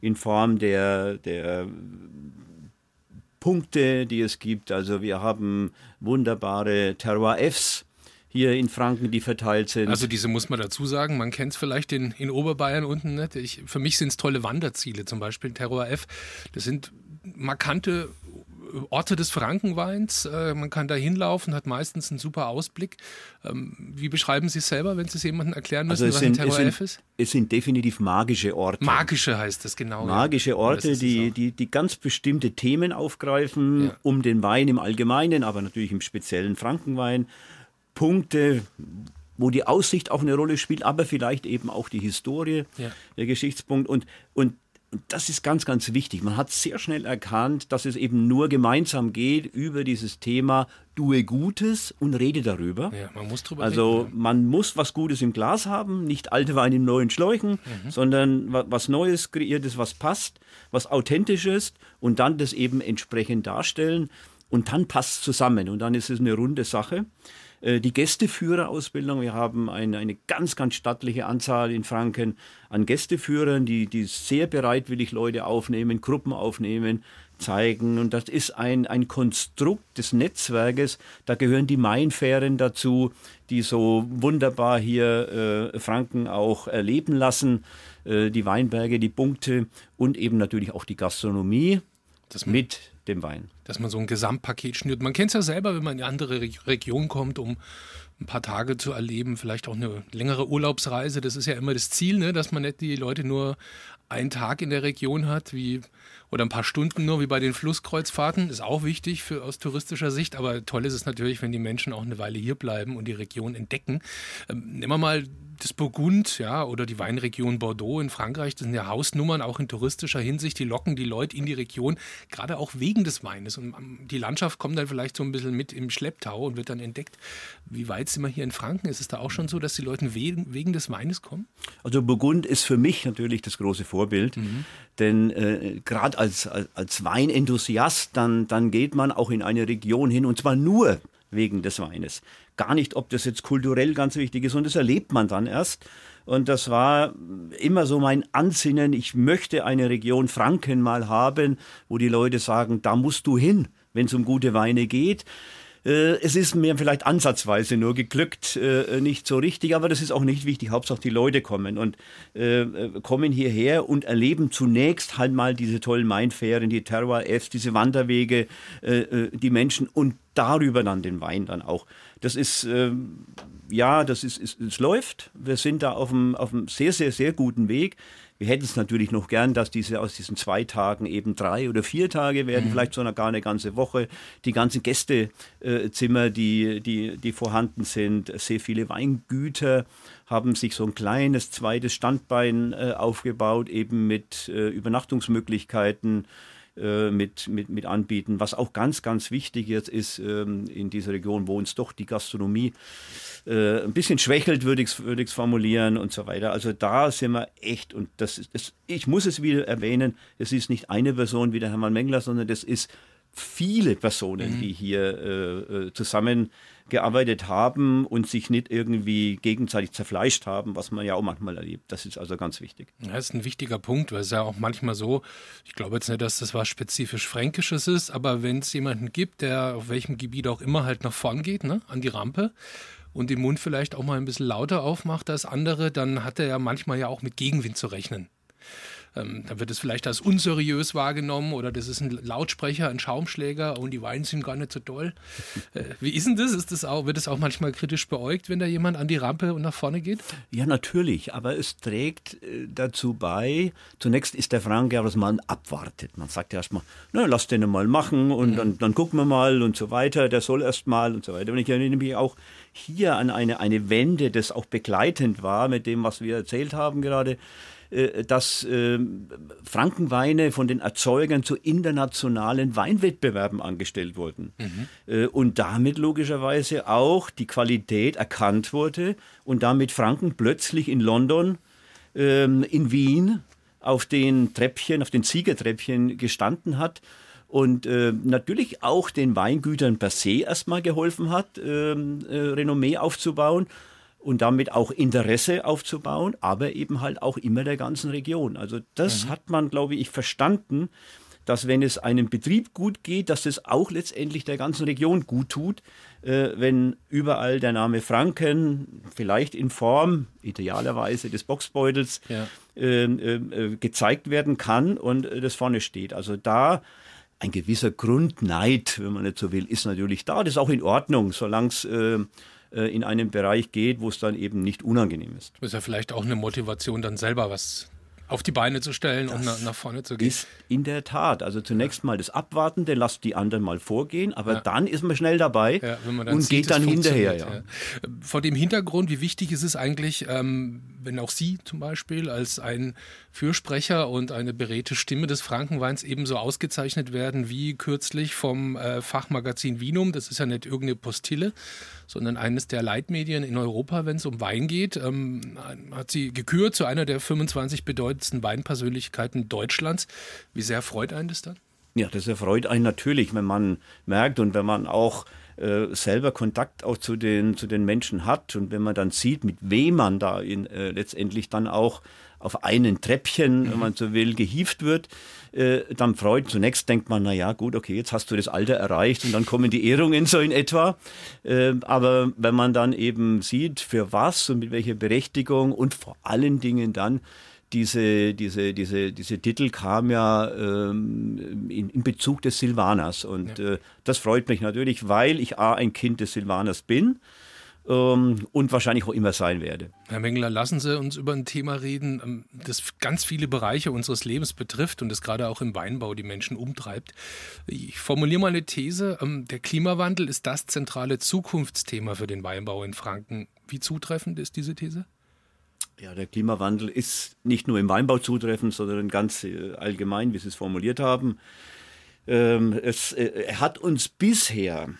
in Form der, der Punkte, die es gibt. Also wir haben wunderbare Terroir-Fs hier in Franken, die verteilt sind. Also diese muss man dazu sagen, man kennt es vielleicht in, in Oberbayern unten nicht. Ich, für mich sind es tolle Wanderziele, zum Beispiel Terror F. Das sind markante Orte des Frankenweins. Äh, man kann da hinlaufen, hat meistens einen super Ausblick. Ähm, wie beschreiben Sie es selber, wenn Sie es jemandem erklären müssen, also was sind, ein Terror F ist? Es sind definitiv magische Orte. Magische heißt das genau. Magische ja. Orte, die, die, die ganz bestimmte Themen aufgreifen, ja. um den Wein im Allgemeinen, aber natürlich im speziellen Frankenwein. Punkte, wo die Aussicht auch eine Rolle spielt, aber vielleicht eben auch die Historie, ja. der Geschichtspunkt. Und und das ist ganz, ganz wichtig. Man hat sehr schnell erkannt, dass es eben nur gemeinsam geht über dieses Thema Tue Gutes und rede darüber. Ja, man muss drüber also reden, ja. man muss was Gutes im Glas haben, nicht alte Weine in neuen Schläuchen, mhm. sondern was Neues kreiertes, was passt, was authentisches und dann das eben entsprechend darstellen und dann passt es zusammen und dann ist es eine runde Sache. Äh, die Gästeführerausbildung, wir haben eine, eine ganz, ganz stattliche Anzahl in Franken an Gästeführern, die, die sehr bereitwillig Leute aufnehmen, Gruppen aufnehmen, zeigen. Und das ist ein, ein Konstrukt des Netzwerkes. Da gehören die Mainfähren dazu, die so wunderbar hier äh, Franken auch erleben lassen. Äh, die Weinberge, die Punkte und eben natürlich auch die Gastronomie das mit dem Wein. Dass man so ein Gesamtpaket schnürt. Man kennt es ja selber, wenn man in eine andere Region kommt, um ein paar Tage zu erleben, vielleicht auch eine längere Urlaubsreise. Das ist ja immer das Ziel, ne? dass man nicht die Leute nur einen Tag in der Region hat, wie oder ein paar Stunden nur wie bei den Flusskreuzfahrten. Ist auch wichtig für, aus touristischer Sicht, aber toll ist es natürlich, wenn die Menschen auch eine Weile hier bleiben und die Region entdecken. Ähm, nehmen wir mal das Burgund, ja, oder die Weinregion Bordeaux in Frankreich, das sind ja Hausnummern auch in touristischer Hinsicht, die locken die Leute in die Region, gerade auch wegen des Weines. Und ähm, die Landschaft kommt dann vielleicht so ein bisschen mit im Schlepptau und wird dann entdeckt. Wie weit sind wir hier in Franken? Ist es da auch schon so, dass die Leute wegen, wegen des Weines kommen? Also Burgund ist für mich natürlich das große Vorbild, mhm. Denn äh, gerade als, als, als Weinenthusiast, dann, dann geht man auch in eine Region hin und zwar nur wegen des Weines. Gar nicht, ob das jetzt kulturell ganz wichtig ist und das erlebt man dann erst. Und das war immer so mein Ansinnen. Ich möchte eine Region Franken mal haben, wo die Leute sagen, da musst du hin, wenn es um gute Weine geht. Äh, es ist mir vielleicht ansatzweise nur geglückt, äh, nicht so richtig, aber das ist auch nicht wichtig. Hauptsache die Leute kommen und äh, kommen hierher und erleben zunächst halt mal diese tollen Mainfähren, die Terroir-Fs, diese Wanderwege, die Menschen und darüber dann den Wein dann auch. Das ist, ähm, ja, das ist, es, es läuft. Wir sind da auf einem, auf einem sehr, sehr, sehr guten Weg. Wir hätten es natürlich noch gern, dass diese aus diesen zwei Tagen eben drei oder vier Tage werden, mhm. vielleicht sogar gar eine ganze Woche. Die ganzen Gästezimmer, die, die, die vorhanden sind, sehr viele Weingüter haben sich so ein kleines zweites Standbein äh, aufgebaut, eben mit äh, Übernachtungsmöglichkeiten äh, mit, mit, mit anbieten. Was auch ganz, ganz wichtig jetzt ist ähm, in dieser Region, wo uns doch die Gastronomie äh, ein bisschen schwächelt, würde ich es würd formulieren und so weiter. Also da sind wir echt, und das ist, das, ich muss es wieder erwähnen, es ist nicht eine Person wie der Hermann Mengler, sondern das ist viele Personen, mhm. die hier äh, äh zusammen gearbeitet haben und sich nicht irgendwie gegenseitig zerfleischt haben, was man ja auch manchmal erlebt. Das ist also ganz wichtig. Ja, das ist ein wichtiger Punkt, weil es ja auch manchmal so, ich glaube jetzt nicht, dass das was spezifisch Fränkisches ist, aber wenn es jemanden gibt, der auf welchem Gebiet auch immer halt nach vorn geht, ne, an die Rampe, und den Mund vielleicht auch mal ein bisschen lauter aufmacht als andere, dann hat er ja manchmal ja auch mit Gegenwind zu rechnen. Ähm, dann wird es vielleicht als unseriös wahrgenommen oder das ist ein Lautsprecher, ein Schaumschläger und die Weine sind gar nicht so toll. Äh, wie ist denn das? Ist das auch, wird es auch manchmal kritisch beäugt, wenn da jemand an die Rampe und nach vorne geht? Ja, natürlich, aber es trägt äh, dazu bei, zunächst ist der Franke, dass man abwartet. Man sagt ja erstmal, na, lass den mal machen und mhm. dann, dann gucken wir mal und so weiter, der soll erst mal und so weiter. Und ich erinnere mich auch hier an eine, eine Wende, das auch begleitend war mit dem, was wir erzählt haben gerade. Äh, dass ähm, Frankenweine von den Erzeugern zu internationalen Weinwettbewerben angestellt wurden. Mhm. Äh, und damit logischerweise auch die Qualität erkannt wurde und damit Franken plötzlich in London, ähm, in Wien auf den Treppchen, auf den Siegertreppchen gestanden hat und äh, natürlich auch den Weingütern per se erstmal geholfen hat, ähm, äh, Renommee aufzubauen und damit auch Interesse aufzubauen, aber eben halt auch immer der ganzen Region. Also das mhm. hat man, glaube ich, verstanden, dass wenn es einem Betrieb gut geht, dass es auch letztendlich der ganzen Region gut tut, äh, wenn überall der Name Franken, vielleicht in Form idealerweise des Boxbeutels, ja. äh, äh, gezeigt werden kann und äh, das vorne steht. Also da ein gewisser Grundneid, wenn man nicht so will, ist natürlich da. Das ist auch in Ordnung, solange es äh, in einen Bereich geht, wo es dann eben nicht unangenehm ist. Das ist ja vielleicht auch eine Motivation, dann selber was auf die Beine zu stellen das und nach, nach, vorne zu gehen. Ist in der Tat. Also zunächst mal das Abwarten, dann lasst die anderen mal vorgehen, aber ja. dann ist man schnell dabei ja, man und sieht, geht dann hinterher. Ja. Vor dem Hintergrund, wie wichtig ist es eigentlich, ähm, wenn auch Sie zum Beispiel als ein Fürsprecher und eine beredte Stimme des Frankenweins ebenso ausgezeichnet werden wie kürzlich vom äh, Fachmagazin Vinum. Das ist ja nicht irgendeine Postille, sondern eines der Leitmedien in Europa, wenn es um Wein geht. Ähm, hat sie gekürt zu einer der 25 bedeutendsten Weinpersönlichkeiten Deutschlands. Wie sehr freut einen das dann? Ja, das erfreut einen natürlich, wenn man merkt und wenn man auch äh, selber Kontakt auch zu den, zu den Menschen hat und wenn man dann sieht, mit wem man da in, äh, letztendlich dann auch auf einen Treppchen, mhm. wenn man so will, gehieft wird, äh, dann freut. Zunächst denkt man, na ja, gut, okay, jetzt hast du das Alter erreicht und dann kommen die Ehrungen so in etwa. Äh, aber wenn man dann eben sieht, für was und mit welcher Berechtigung und vor allen Dingen dann diese, diese, diese, diese Titel kam ja ähm, in, in, Bezug des Silvaners. Und ja. äh, das freut mich natürlich, weil ich A, ein Kind des Silvaners bin ähm, und wahrscheinlich auch immer sein werde. Herr Mengler, lassen Sie uns über ein Thema reden, ähm, das ganz viele Bereiche unseres Lebens betrifft und das gerade auch im Weinbau die Menschen umtreibt. Ich formuliere mal eine These. Ähm, der Klimawandel ist das zentrale Zukunftsthema für den Weinbau in Franken. Wie zutreffend ist diese These? Ja, der Klimawandel ist nicht nur im Weinbau zutreffend, sondern ganz äh, allgemein, wie Sie es formuliert haben. Ähm, es, äh, hat uns bisher,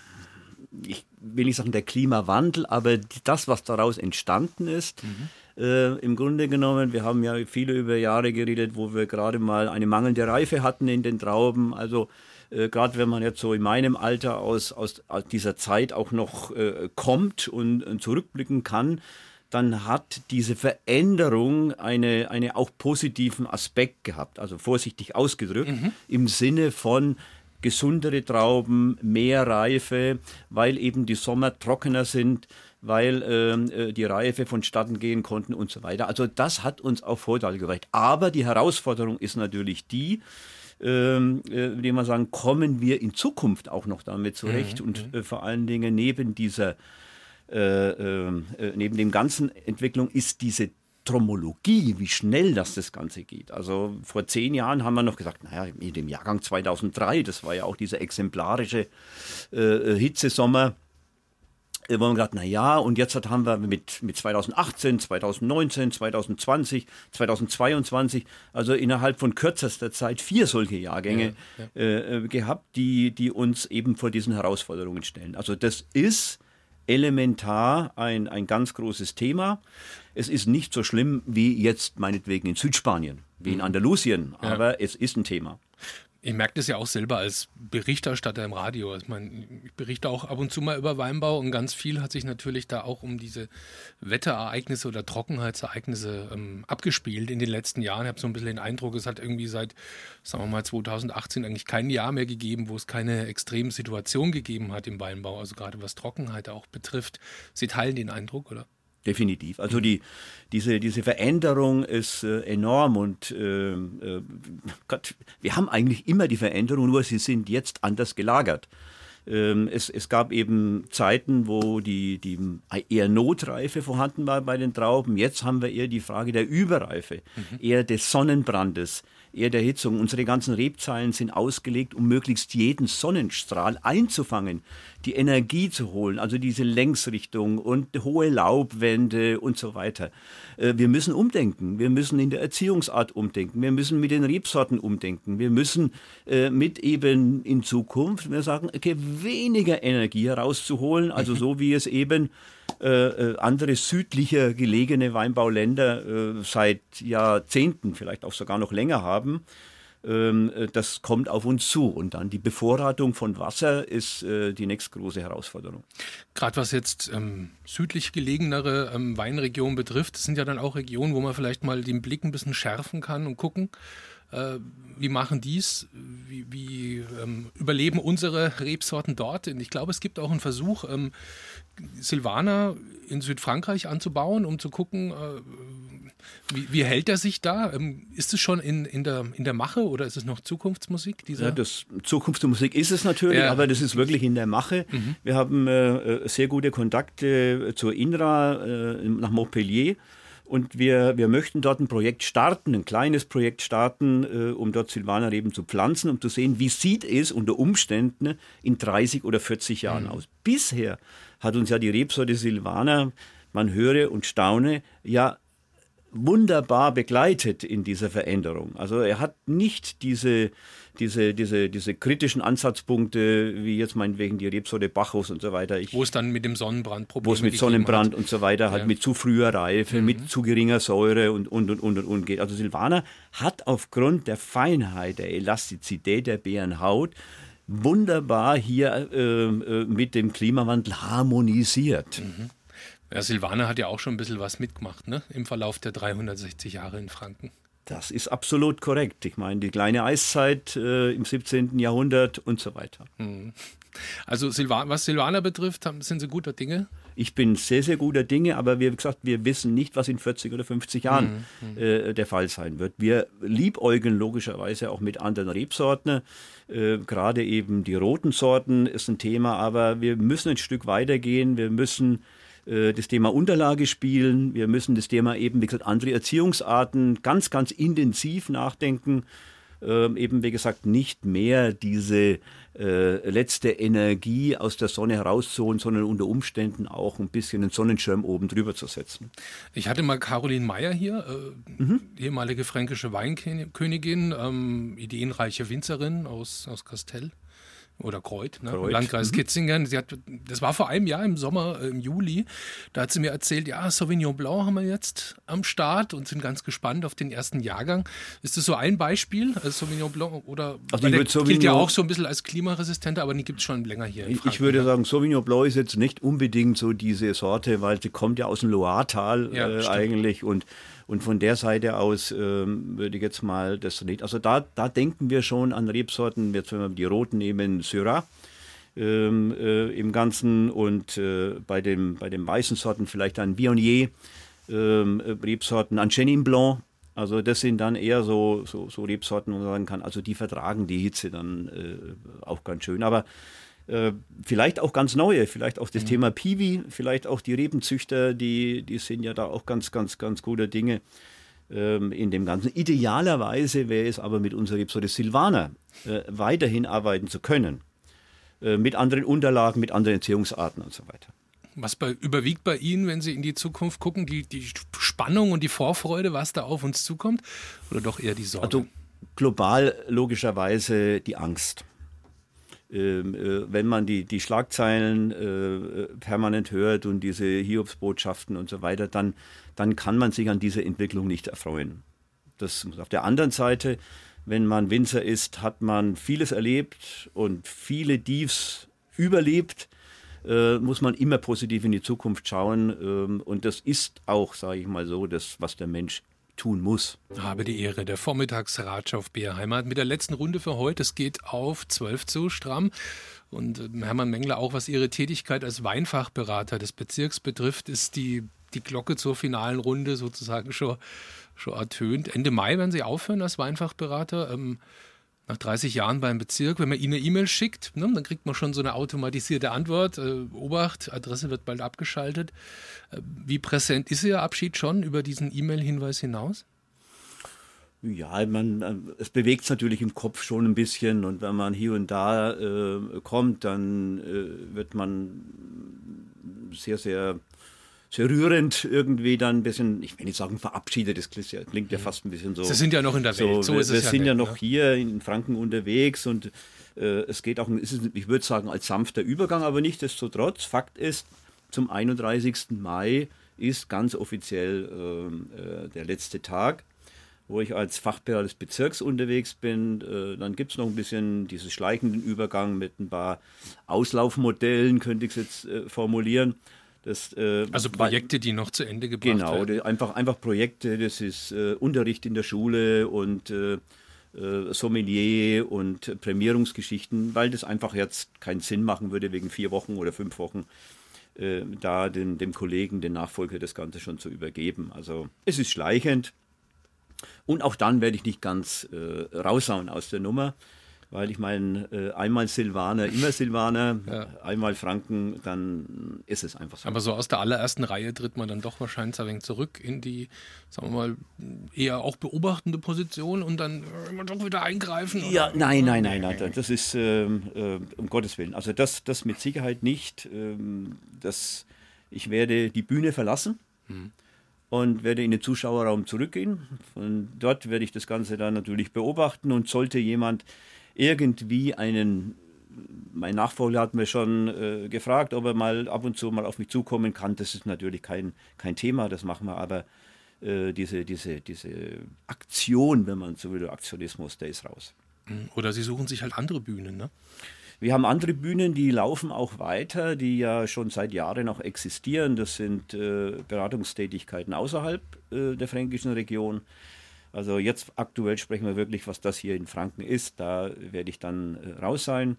ich will nicht sagen der Klimawandel, aber das, was daraus entstanden ist, mhm. äh, im Grunde genommen, wir haben ja viele über Jahre geredet, wo wir gerade mal eine mangelnde Reife hatten in den Trauben. Also äh, gerade wenn man jetzt so in meinem Alter aus, aus, aus dieser Zeit auch noch äh, kommt und, und zurückblicken kann, dann hat diese Veränderung eine, eine auch positiven Aspekt gehabt, also vorsichtig ausgedrückt, mhm. im Sinne von gesundere Trauben, mehr Reife, weil eben die Sommer trockener sind, weil ähm, äh, die Reife vonstatten gehen konnten und so weiter. Also das hat uns auch Vorteile gebracht. Aber die Herausforderung ist natürlich die, ähm, äh, wie man sagen, kommen wir in Zukunft auch noch damit zurecht mhm. und mhm. äh, vor allen Dingen neben dieser äh, äh, neben dem ganzen Entwicklung ist diese Tromologie, wie schnell das das Ganze geht. Also vor zehn Jahren haben wir noch gesagt, naja, in dem Jahrgang 2003, das war ja auch dieser exemplarische äh, Hitzesommer, wo man gesagt, na ja, und jetzt haben wir mit, mit 2018, 2019, 2020, 2022, also innerhalb von kürzester Zeit vier solche Jahrgänge ja, ja. Äh, gehabt, die, die uns eben vor diesen Herausforderungen stellen. Also das ist elementar ein, ein ganz großes Thema. Es ist nicht so schlimm wie jetzt meinetwegen in Südspanien, wie in mhm. Andalusien, aber ja. es ist ein Thema. Ich merke das ja auch selber als Berichterstatter im Radio. Ich, meine, ich berichte auch ab und zu mal über Weinbau und ganz viel hat sich natürlich da auch um diese Wetterereignisse oder Trockenheitsereignisse ähm, abgespielt in den letzten Jahren. Ich habe so ein bisschen den Eindruck, es hat irgendwie seit, sagen wir mal, 2018 eigentlich kein Jahr mehr gegeben, wo es keine extremen Situationen gegeben hat im Weinbau. Also gerade was Trockenheit auch betrifft. Sie teilen den Eindruck, oder? Definitiv. Also die, diese, diese Veränderung ist äh, enorm und äh, äh, Gott, wir haben eigentlich immer die Veränderung, nur sie sind jetzt anders gelagert. Ähm, es, es gab eben Zeiten, wo die, die eher Notreife vorhanden war bei den Trauben. Jetzt haben wir eher die Frage der Überreife, mhm. eher des Sonnenbrandes, eher der Hitzung. Unsere ganzen Rebzeilen sind ausgelegt, um möglichst jeden Sonnenstrahl einzufangen, die Energie zu holen, also diese Längsrichtung und hohe Laubwände und so weiter. Äh, wir müssen umdenken. Wir müssen in der Erziehungsart umdenken. Wir müssen mit den Rebsorten umdenken. Wir müssen äh, mit eben in Zukunft, wir sagen, okay, weniger Energie herauszuholen, also so wie es eben äh, andere südlicher gelegene Weinbauländer seit Jahrzehnten, vielleicht auch sogar noch länger haben. Ähm, äh, das kommt auf uns zu. Und dann die Bevorratung von Wasser ist äh, die nächste große Herausforderung. Gerade was jetzt ähm, südlich gelegenere ähm, Weinregionen betrifft, das sind ja dann auch Regionen, wo man vielleicht mal den Blick ein bisschen schärfen kann und gucken, äh, wie machen dies? Wie, wie ähm, überleben unsere Rebsorten dort? Und ich glaube, es gibt auch einen Versuch, ähm, Silvaner in Südfrankreich anzubauen, um zu gucken, äh, wie, wie, hält er sich da? Ähm, ist es schon in, in, der, in der Mache oder ist es noch Zukunftsmusik? Dieser? Ja, das, Zukunftsmusik ist es natürlich, ja. aber das ist wirklich in der Mache. Mhm. Wir haben äh, äh sehr gute Kontakte zur INRA äh, nach Montpellier und wir, wir möchten dort ein Projekt starten, ein kleines Projekt starten, äh, um dort Silvanerreben zu pflanzen, um zu sehen, wie sieht es unter Umständen in 30 oder 40 Jahren mhm. aus. Bisher hat uns ja die Rebsorte Silvaner, man höre und staune, ja wunderbar begleitet in dieser Veränderung. Also er hat nicht diese, diese, diese, diese kritischen Ansatzpunkte, wie jetzt meinetwegen die Rebsorte Bacchus und so weiter. Ich, wo es dann mit dem Sonnenbrand Probleme Wo es mit Sonnenbrand und so weiter, halt ja. mit zu früher Reife, mhm. mit zu geringer Säure und, und, und, und, und, und geht. Also Silvaner hat aufgrund der Feinheit, der Elastizität der Beerenhaut wunderbar hier äh, äh, mit dem Klimawandel harmonisiert. Mhm. Ja, Silvana hat ja auch schon ein bisschen was mitgemacht, ne? Im Verlauf der 360 Jahre in Franken. Das ist absolut korrekt. Ich meine, die kleine Eiszeit äh, im 17. Jahrhundert und so weiter. Mhm. Also Silva was Silvana betrifft, sind Sie guter Dinge? Ich bin sehr, sehr guter Dinge, aber wie gesagt, wir wissen nicht, was in 40 oder 50 Jahren mhm, mhm. äh, der Fall sein wird. Wir liebäugeln logischerweise auch mit anderen Rebsorten. Äh, Gerade eben die roten Sorten ist ein Thema, aber wir müssen ein Stück weitergehen. Wir müssen äh, das Thema Unterlage spielen. Wir müssen das Thema eben, wie gesagt, andere Erziehungsarten ganz, ganz intensiv nachdenken. Ähm, eben, wie gesagt, nicht mehr diese äh, letzte Energie aus der Sonne herauszuholen, sondern unter Umständen auch ein bisschen einen Sonnenschirm oben drüber zu setzen. Ich hatte mal Caroline Meyer hier, äh, mhm. ehemalige fränkische Weinkönigin, ähm, ideenreiche Winzerin aus, aus Kastell oder Kreuth, ne? Kreuth. Landkreis mhm. Kitzingen. Sie hat, das war vor einem Jahr im Sommer, äh, im Juli. Da hat sie mir erzählt, ja, Sauvignon Blanc haben wir jetzt am Start und sind ganz gespannt auf den ersten Jahrgang. Ist das so ein Beispiel, also Sauvignon Blanc oder also der Sauvignon, gilt ja auch so ein bisschen als klimaresistenter, aber die gibt es schon länger hier. ich, ich würde sagen, Sauvignon Blanc ist jetzt nicht unbedingt so diese Sorte, weil sie kommt ja aus dem Loiretal ja, äh, eigentlich und und von der Seite aus ähm, würde ich jetzt mal das nicht. Also da, da denken wir schon an Rebsorten, jetzt wenn wir die roten nehmen, Syrah. Ähm, äh, im Ganzen und äh, bei, dem, bei den weißen Sorten vielleicht ein Viognier, ähm, Rebsorten, ein Chenin Blanc. Also das sind dann eher so, so, so Rebsorten, wo man sagen kann, also die vertragen die Hitze dann äh, auch ganz schön. Aber äh, vielleicht auch ganz neue, vielleicht auch das mhm. Thema Piwi, vielleicht auch die Rebenzüchter, die, die sind ja da auch ganz, ganz, ganz gute Dinge ähm, in dem Ganzen. Idealerweise wäre es aber mit unserer Rebsorte Silvaner äh, weiterhin arbeiten zu können. Äh, mit anderen Unterlagen, mit anderen Erziehungsarten und so weiter. Was bei, überwiegt bei Ihnen, wenn Sie in die Zukunft gucken, die, die Spannung und die Vorfreude, was da auf uns zukommt? Oder doch eher die Sorge? Also global logischerweise die Angst. Ähm, äh, wenn man die, die Schlagzeilen äh, permanent hört und diese Hiobsbotschaften und so weiter, dann, dann kann man sich an dieser Entwicklung nicht erfreuen. Das auf der anderen Seite, wenn man Winzer ist, hat man vieles erlebt und viele Diefs überlebt. Äh, muss man immer positiv in die Zukunft schauen. Ähm, und das ist auch, sage ich mal so, das, was der Mensch tun muss. Habe die Ehre. Der Vormittagsratsch auf BR Heimat mit der letzten Runde für heute. Es geht auf 12 zu stramm. Und ähm, Hermann Mengler, auch was Ihre Tätigkeit als Weinfachberater des Bezirks betrifft, ist die, die Glocke zur finalen Runde sozusagen schon, schon ertönt. Ende Mai werden Sie aufhören als Weinfachberater. Ähm, nach 30 Jahren beim Bezirk, wenn man Ihnen eine E-Mail schickt, ne, dann kriegt man schon so eine automatisierte Antwort. Äh, Obacht, Adresse wird bald abgeschaltet. Äh, wie präsent ist Ihr Abschied schon über diesen E-Mail-Hinweis hinaus? Ja, man, äh, es bewegt es natürlich im Kopf schon ein bisschen und wenn man hier und da äh, kommt, dann äh, wird man sehr, sehr sehr rührend irgendwie dann ein bisschen, ich will nicht sagen verabschiedet, das klingt ja, ja mhm. fast ein bisschen so. Sie sind ja noch in der Welt, so, so ist wir, es Wir sind ja, noch ne? hier in Franken unterwegs und äh, es geht auch, ist, ich würde sagen, als sanfter Übergang, aber nichtsdestotrotz, Fakt ist, zum 31. Mai ist ganz offiziell ähm, äh, der letzte Tag wo ich als Fachberater des Bezirks unterwegs bin. Äh, dann gibt es noch ein bisschen diesen schleichenden Übergang mit ein paar Auslaufmodellen, könnte ich es jetzt äh, formulieren. Das, äh, also Projekte, die noch zu Ende gebracht genau, werden. Genau, einfach, einfach Projekte, das ist äh, Unterricht in der Schule und äh, äh, Sommelier und Prämierungsgeschichten, weil das einfach jetzt keinen Sinn machen würde, wegen vier Wochen oder fünf Wochen äh, da den, dem Kollegen, den Nachfolger das Ganze schon zu übergeben. Also es ist schleichend. Und auch dann werde ich nicht ganz äh, raushauen aus der Nummer weil ich meine, äh, einmal Silvaner, immer Silvaner, ja. einmal Franken, dann ist es einfach so. Aber so aus der allerersten Reihe tritt man dann doch wahrscheinlich ein wenig zurück in die, sagen wir mal, eher auch beobachtende Position und dann äh, doch wieder eingreifen? Oder? Ja, nein, nein, nein, nein, das ist ähm, äh, um Gottes Willen. Also das, das mit Sicherheit nicht. Ähm, das, ich werde die Bühne verlassen. Hm und werde in den Zuschauerraum zurückgehen. Von dort werde ich das Ganze dann natürlich beobachten und sollte jemand irgendwie einen mein Nachfolger hat mir schon äh, gefragt, ob er mal ab und zu mal auf mich zukommen kann. Das ist natürlich kein, kein Thema, das machen wir, aber äh, diese, diese, diese Aktion, wenn man so will, Aktionismus, der ist raus. Hm, oder Sie suchen sich halt andere Bühnen, ne? Wir haben andere Bühnen, die laufen auch weiter, die ja schon seit Jahren noch existieren. Das sind äh, Beratungstätigkeiten außerhalb äh, der fränkischen Region. Also jetzt aktuell sprechen wir wirklich, was das hier in Franken ist. Da werde ich dann äh, raus sein.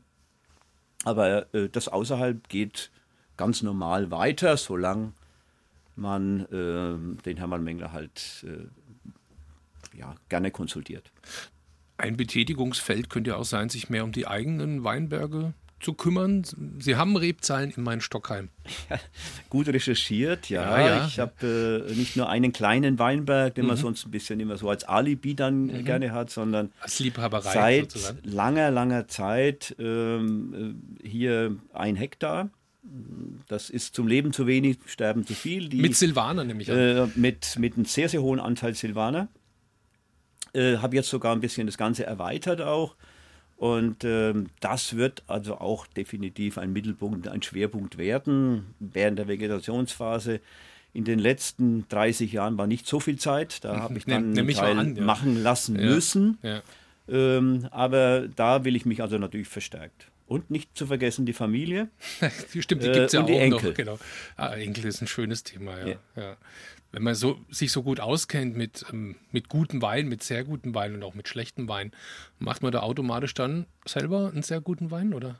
Aber äh, das außerhalb geht ganz normal weiter, solange man äh, den Hermann Mengler halt äh, ja, gerne konsultiert. Ein Betätigungsfeld könnte ja auch sein, sich mehr um die eigenen Weinberge zu kümmern. Sie haben Rebzahlen in meinen Stockheim. Ja, gut recherchiert, ja. ja, ja. Ich habe äh, nicht nur einen kleinen Weinberg, den mhm. man sonst ein bisschen immer so als Alibi dann mhm. gerne hat, sondern als Liebhaberei seit sozusagen. langer, langer Zeit ähm, äh, hier ein Hektar. Das ist zum Leben zu wenig, sterben zu viel. Die, mit Silvaner nämlich. Äh, mit, mit einem sehr, sehr hohen Anteil Silvaner. Äh, habe jetzt sogar ein bisschen das Ganze erweitert auch. Und ähm, das wird also auch definitiv ein Mittelpunkt, ein Schwerpunkt werden während der Vegetationsphase. In den letzten 30 Jahren war nicht so viel Zeit. Da habe ich dann Nehm, Teil an, ja. machen lassen ja. müssen. Ja. Ähm, aber da will ich mich also natürlich verstärkt. Und nicht zu vergessen die Familie. die stimmt, die gibt es ja auch Enkel. noch. Genau. Ah, Enkel ist ein schönes Thema, ja. ja wenn man so, sich so gut auskennt mit, ähm, mit gutem Wein, mit sehr gutem Wein und auch mit schlechtem Wein, macht man da automatisch dann selber einen sehr guten Wein, oder?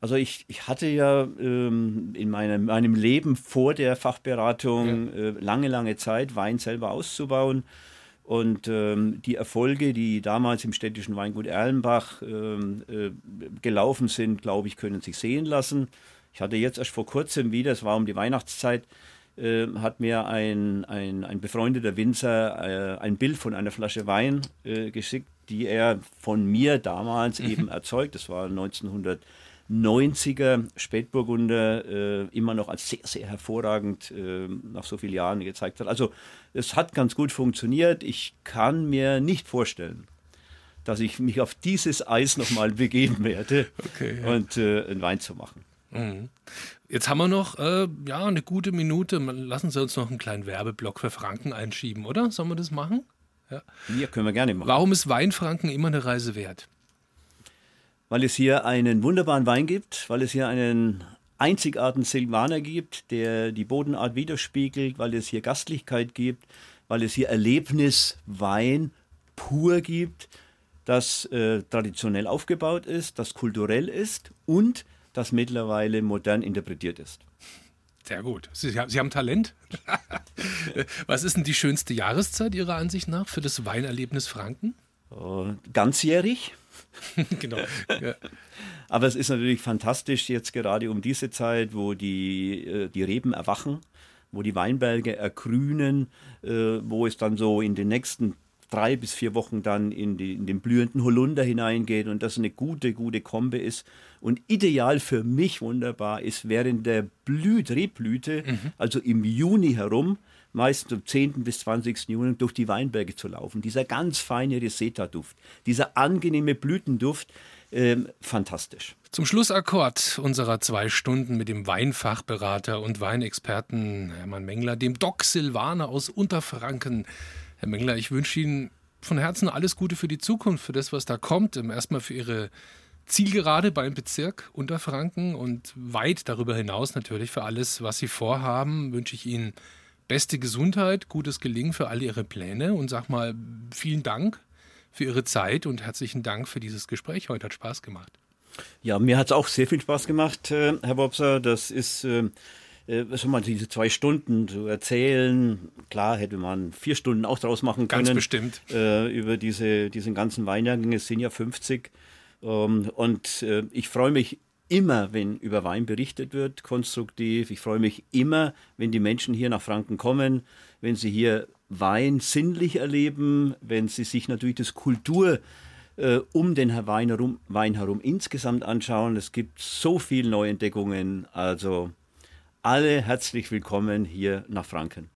Also ich, ich hatte ja ähm, in meinem, meinem Leben vor der Fachberatung ja. äh, lange, lange Zeit, Wein selber auszubauen. Und ähm, die Erfolge, die damals im städtischen Weingut Erlenbach ähm, äh, gelaufen sind, glaube ich, können sich sehen lassen. Ich hatte jetzt erst vor kurzem wieder, es war um die Weihnachtszeit, äh, hat mir ein, ein, ein befreundeter Winzer äh, ein Bild von einer Flasche Wein äh, geschickt, die er von mir damals mhm. eben erzeugt. Das war 1990er Spätburgunder, äh, immer noch als sehr, sehr hervorragend äh, nach so vielen Jahren gezeigt hat. Also es hat ganz gut funktioniert. Ich kann mir nicht vorstellen, dass ich mich auf dieses Eis nochmal begeben werde okay, ja. und äh, einen Wein zu machen. Mhm. Jetzt haben wir noch äh, ja, eine gute Minute. Lassen Sie uns noch einen kleinen Werbeblock für Franken einschieben, oder? Sollen wir das machen? Ja, ja können wir gerne machen. Warum ist Weinfranken immer eine Reise wert? Weil es hier einen wunderbaren Wein gibt, weil es hier einen einzigartigen Silvaner gibt, der die Bodenart widerspiegelt, weil es hier Gastlichkeit gibt, weil es hier Erlebniswein pur gibt, das äh, traditionell aufgebaut ist, das kulturell ist und das mittlerweile modern interpretiert ist. Sehr gut. Sie, Sie haben Talent. Was ist denn die schönste Jahreszeit Ihrer Ansicht nach für das Weinerlebnis Franken? Uh, ganzjährig. genau. Ja. Aber es ist natürlich fantastisch jetzt gerade um diese Zeit, wo die, äh, die Reben erwachen, wo die Weinberge ergrünen, äh, wo es dann so in den nächsten drei bis vier Wochen dann in, die, in den blühenden Holunder hineingeht und das eine gute, gute Kombe ist. Und ideal für mich wunderbar ist während der Blüt, Rebblüte, mhm. also im Juni herum, meistens am 10. bis 20. Juni durch die Weinberge zu laufen. Dieser ganz feine Reseta-Duft, dieser angenehme Blütenduft, ähm, fantastisch. Zum Schlussakkord unserer zwei Stunden mit dem Weinfachberater und Weinexperten Hermann Mengler, dem Doc Silvaner aus Unterfranken. Herr Mengler, ich wünsche Ihnen von Herzen alles Gute für die Zukunft, für das, was da kommt. Ähm, erstmal für Ihre Zielgerade beim Bezirk Unterfranken und weit darüber hinaus natürlich für alles, was Sie vorhaben, wünsche ich Ihnen beste Gesundheit, gutes Gelingen für all Ihre Pläne und sag mal vielen Dank für Ihre Zeit und herzlichen Dank für dieses Gespräch. Heute hat Spaß gemacht. Ja, mir hat es auch sehr viel Spaß gemacht, äh, Herr Bobser. Das ist äh, äh, schon mal diese zwei Stunden zu erzählen. Klar hätte man vier Stunden auch draus machen können. Ganz bestimmt. Äh, über diese, diesen ganzen Weinjahrgänge. Es sind ja 50. Ähm, und äh, ich freue mich immer, wenn über Wein berichtet wird, konstruktiv. Ich freue mich immer, wenn die Menschen hier nach Franken kommen, wenn sie hier Wein sinnlich erleben, wenn sie sich natürlich das Kultur äh, um den Wein herum, Wein herum insgesamt anschauen. Es gibt so viele Neuentdeckungen. Also alle herzlich willkommen hier nach Franken.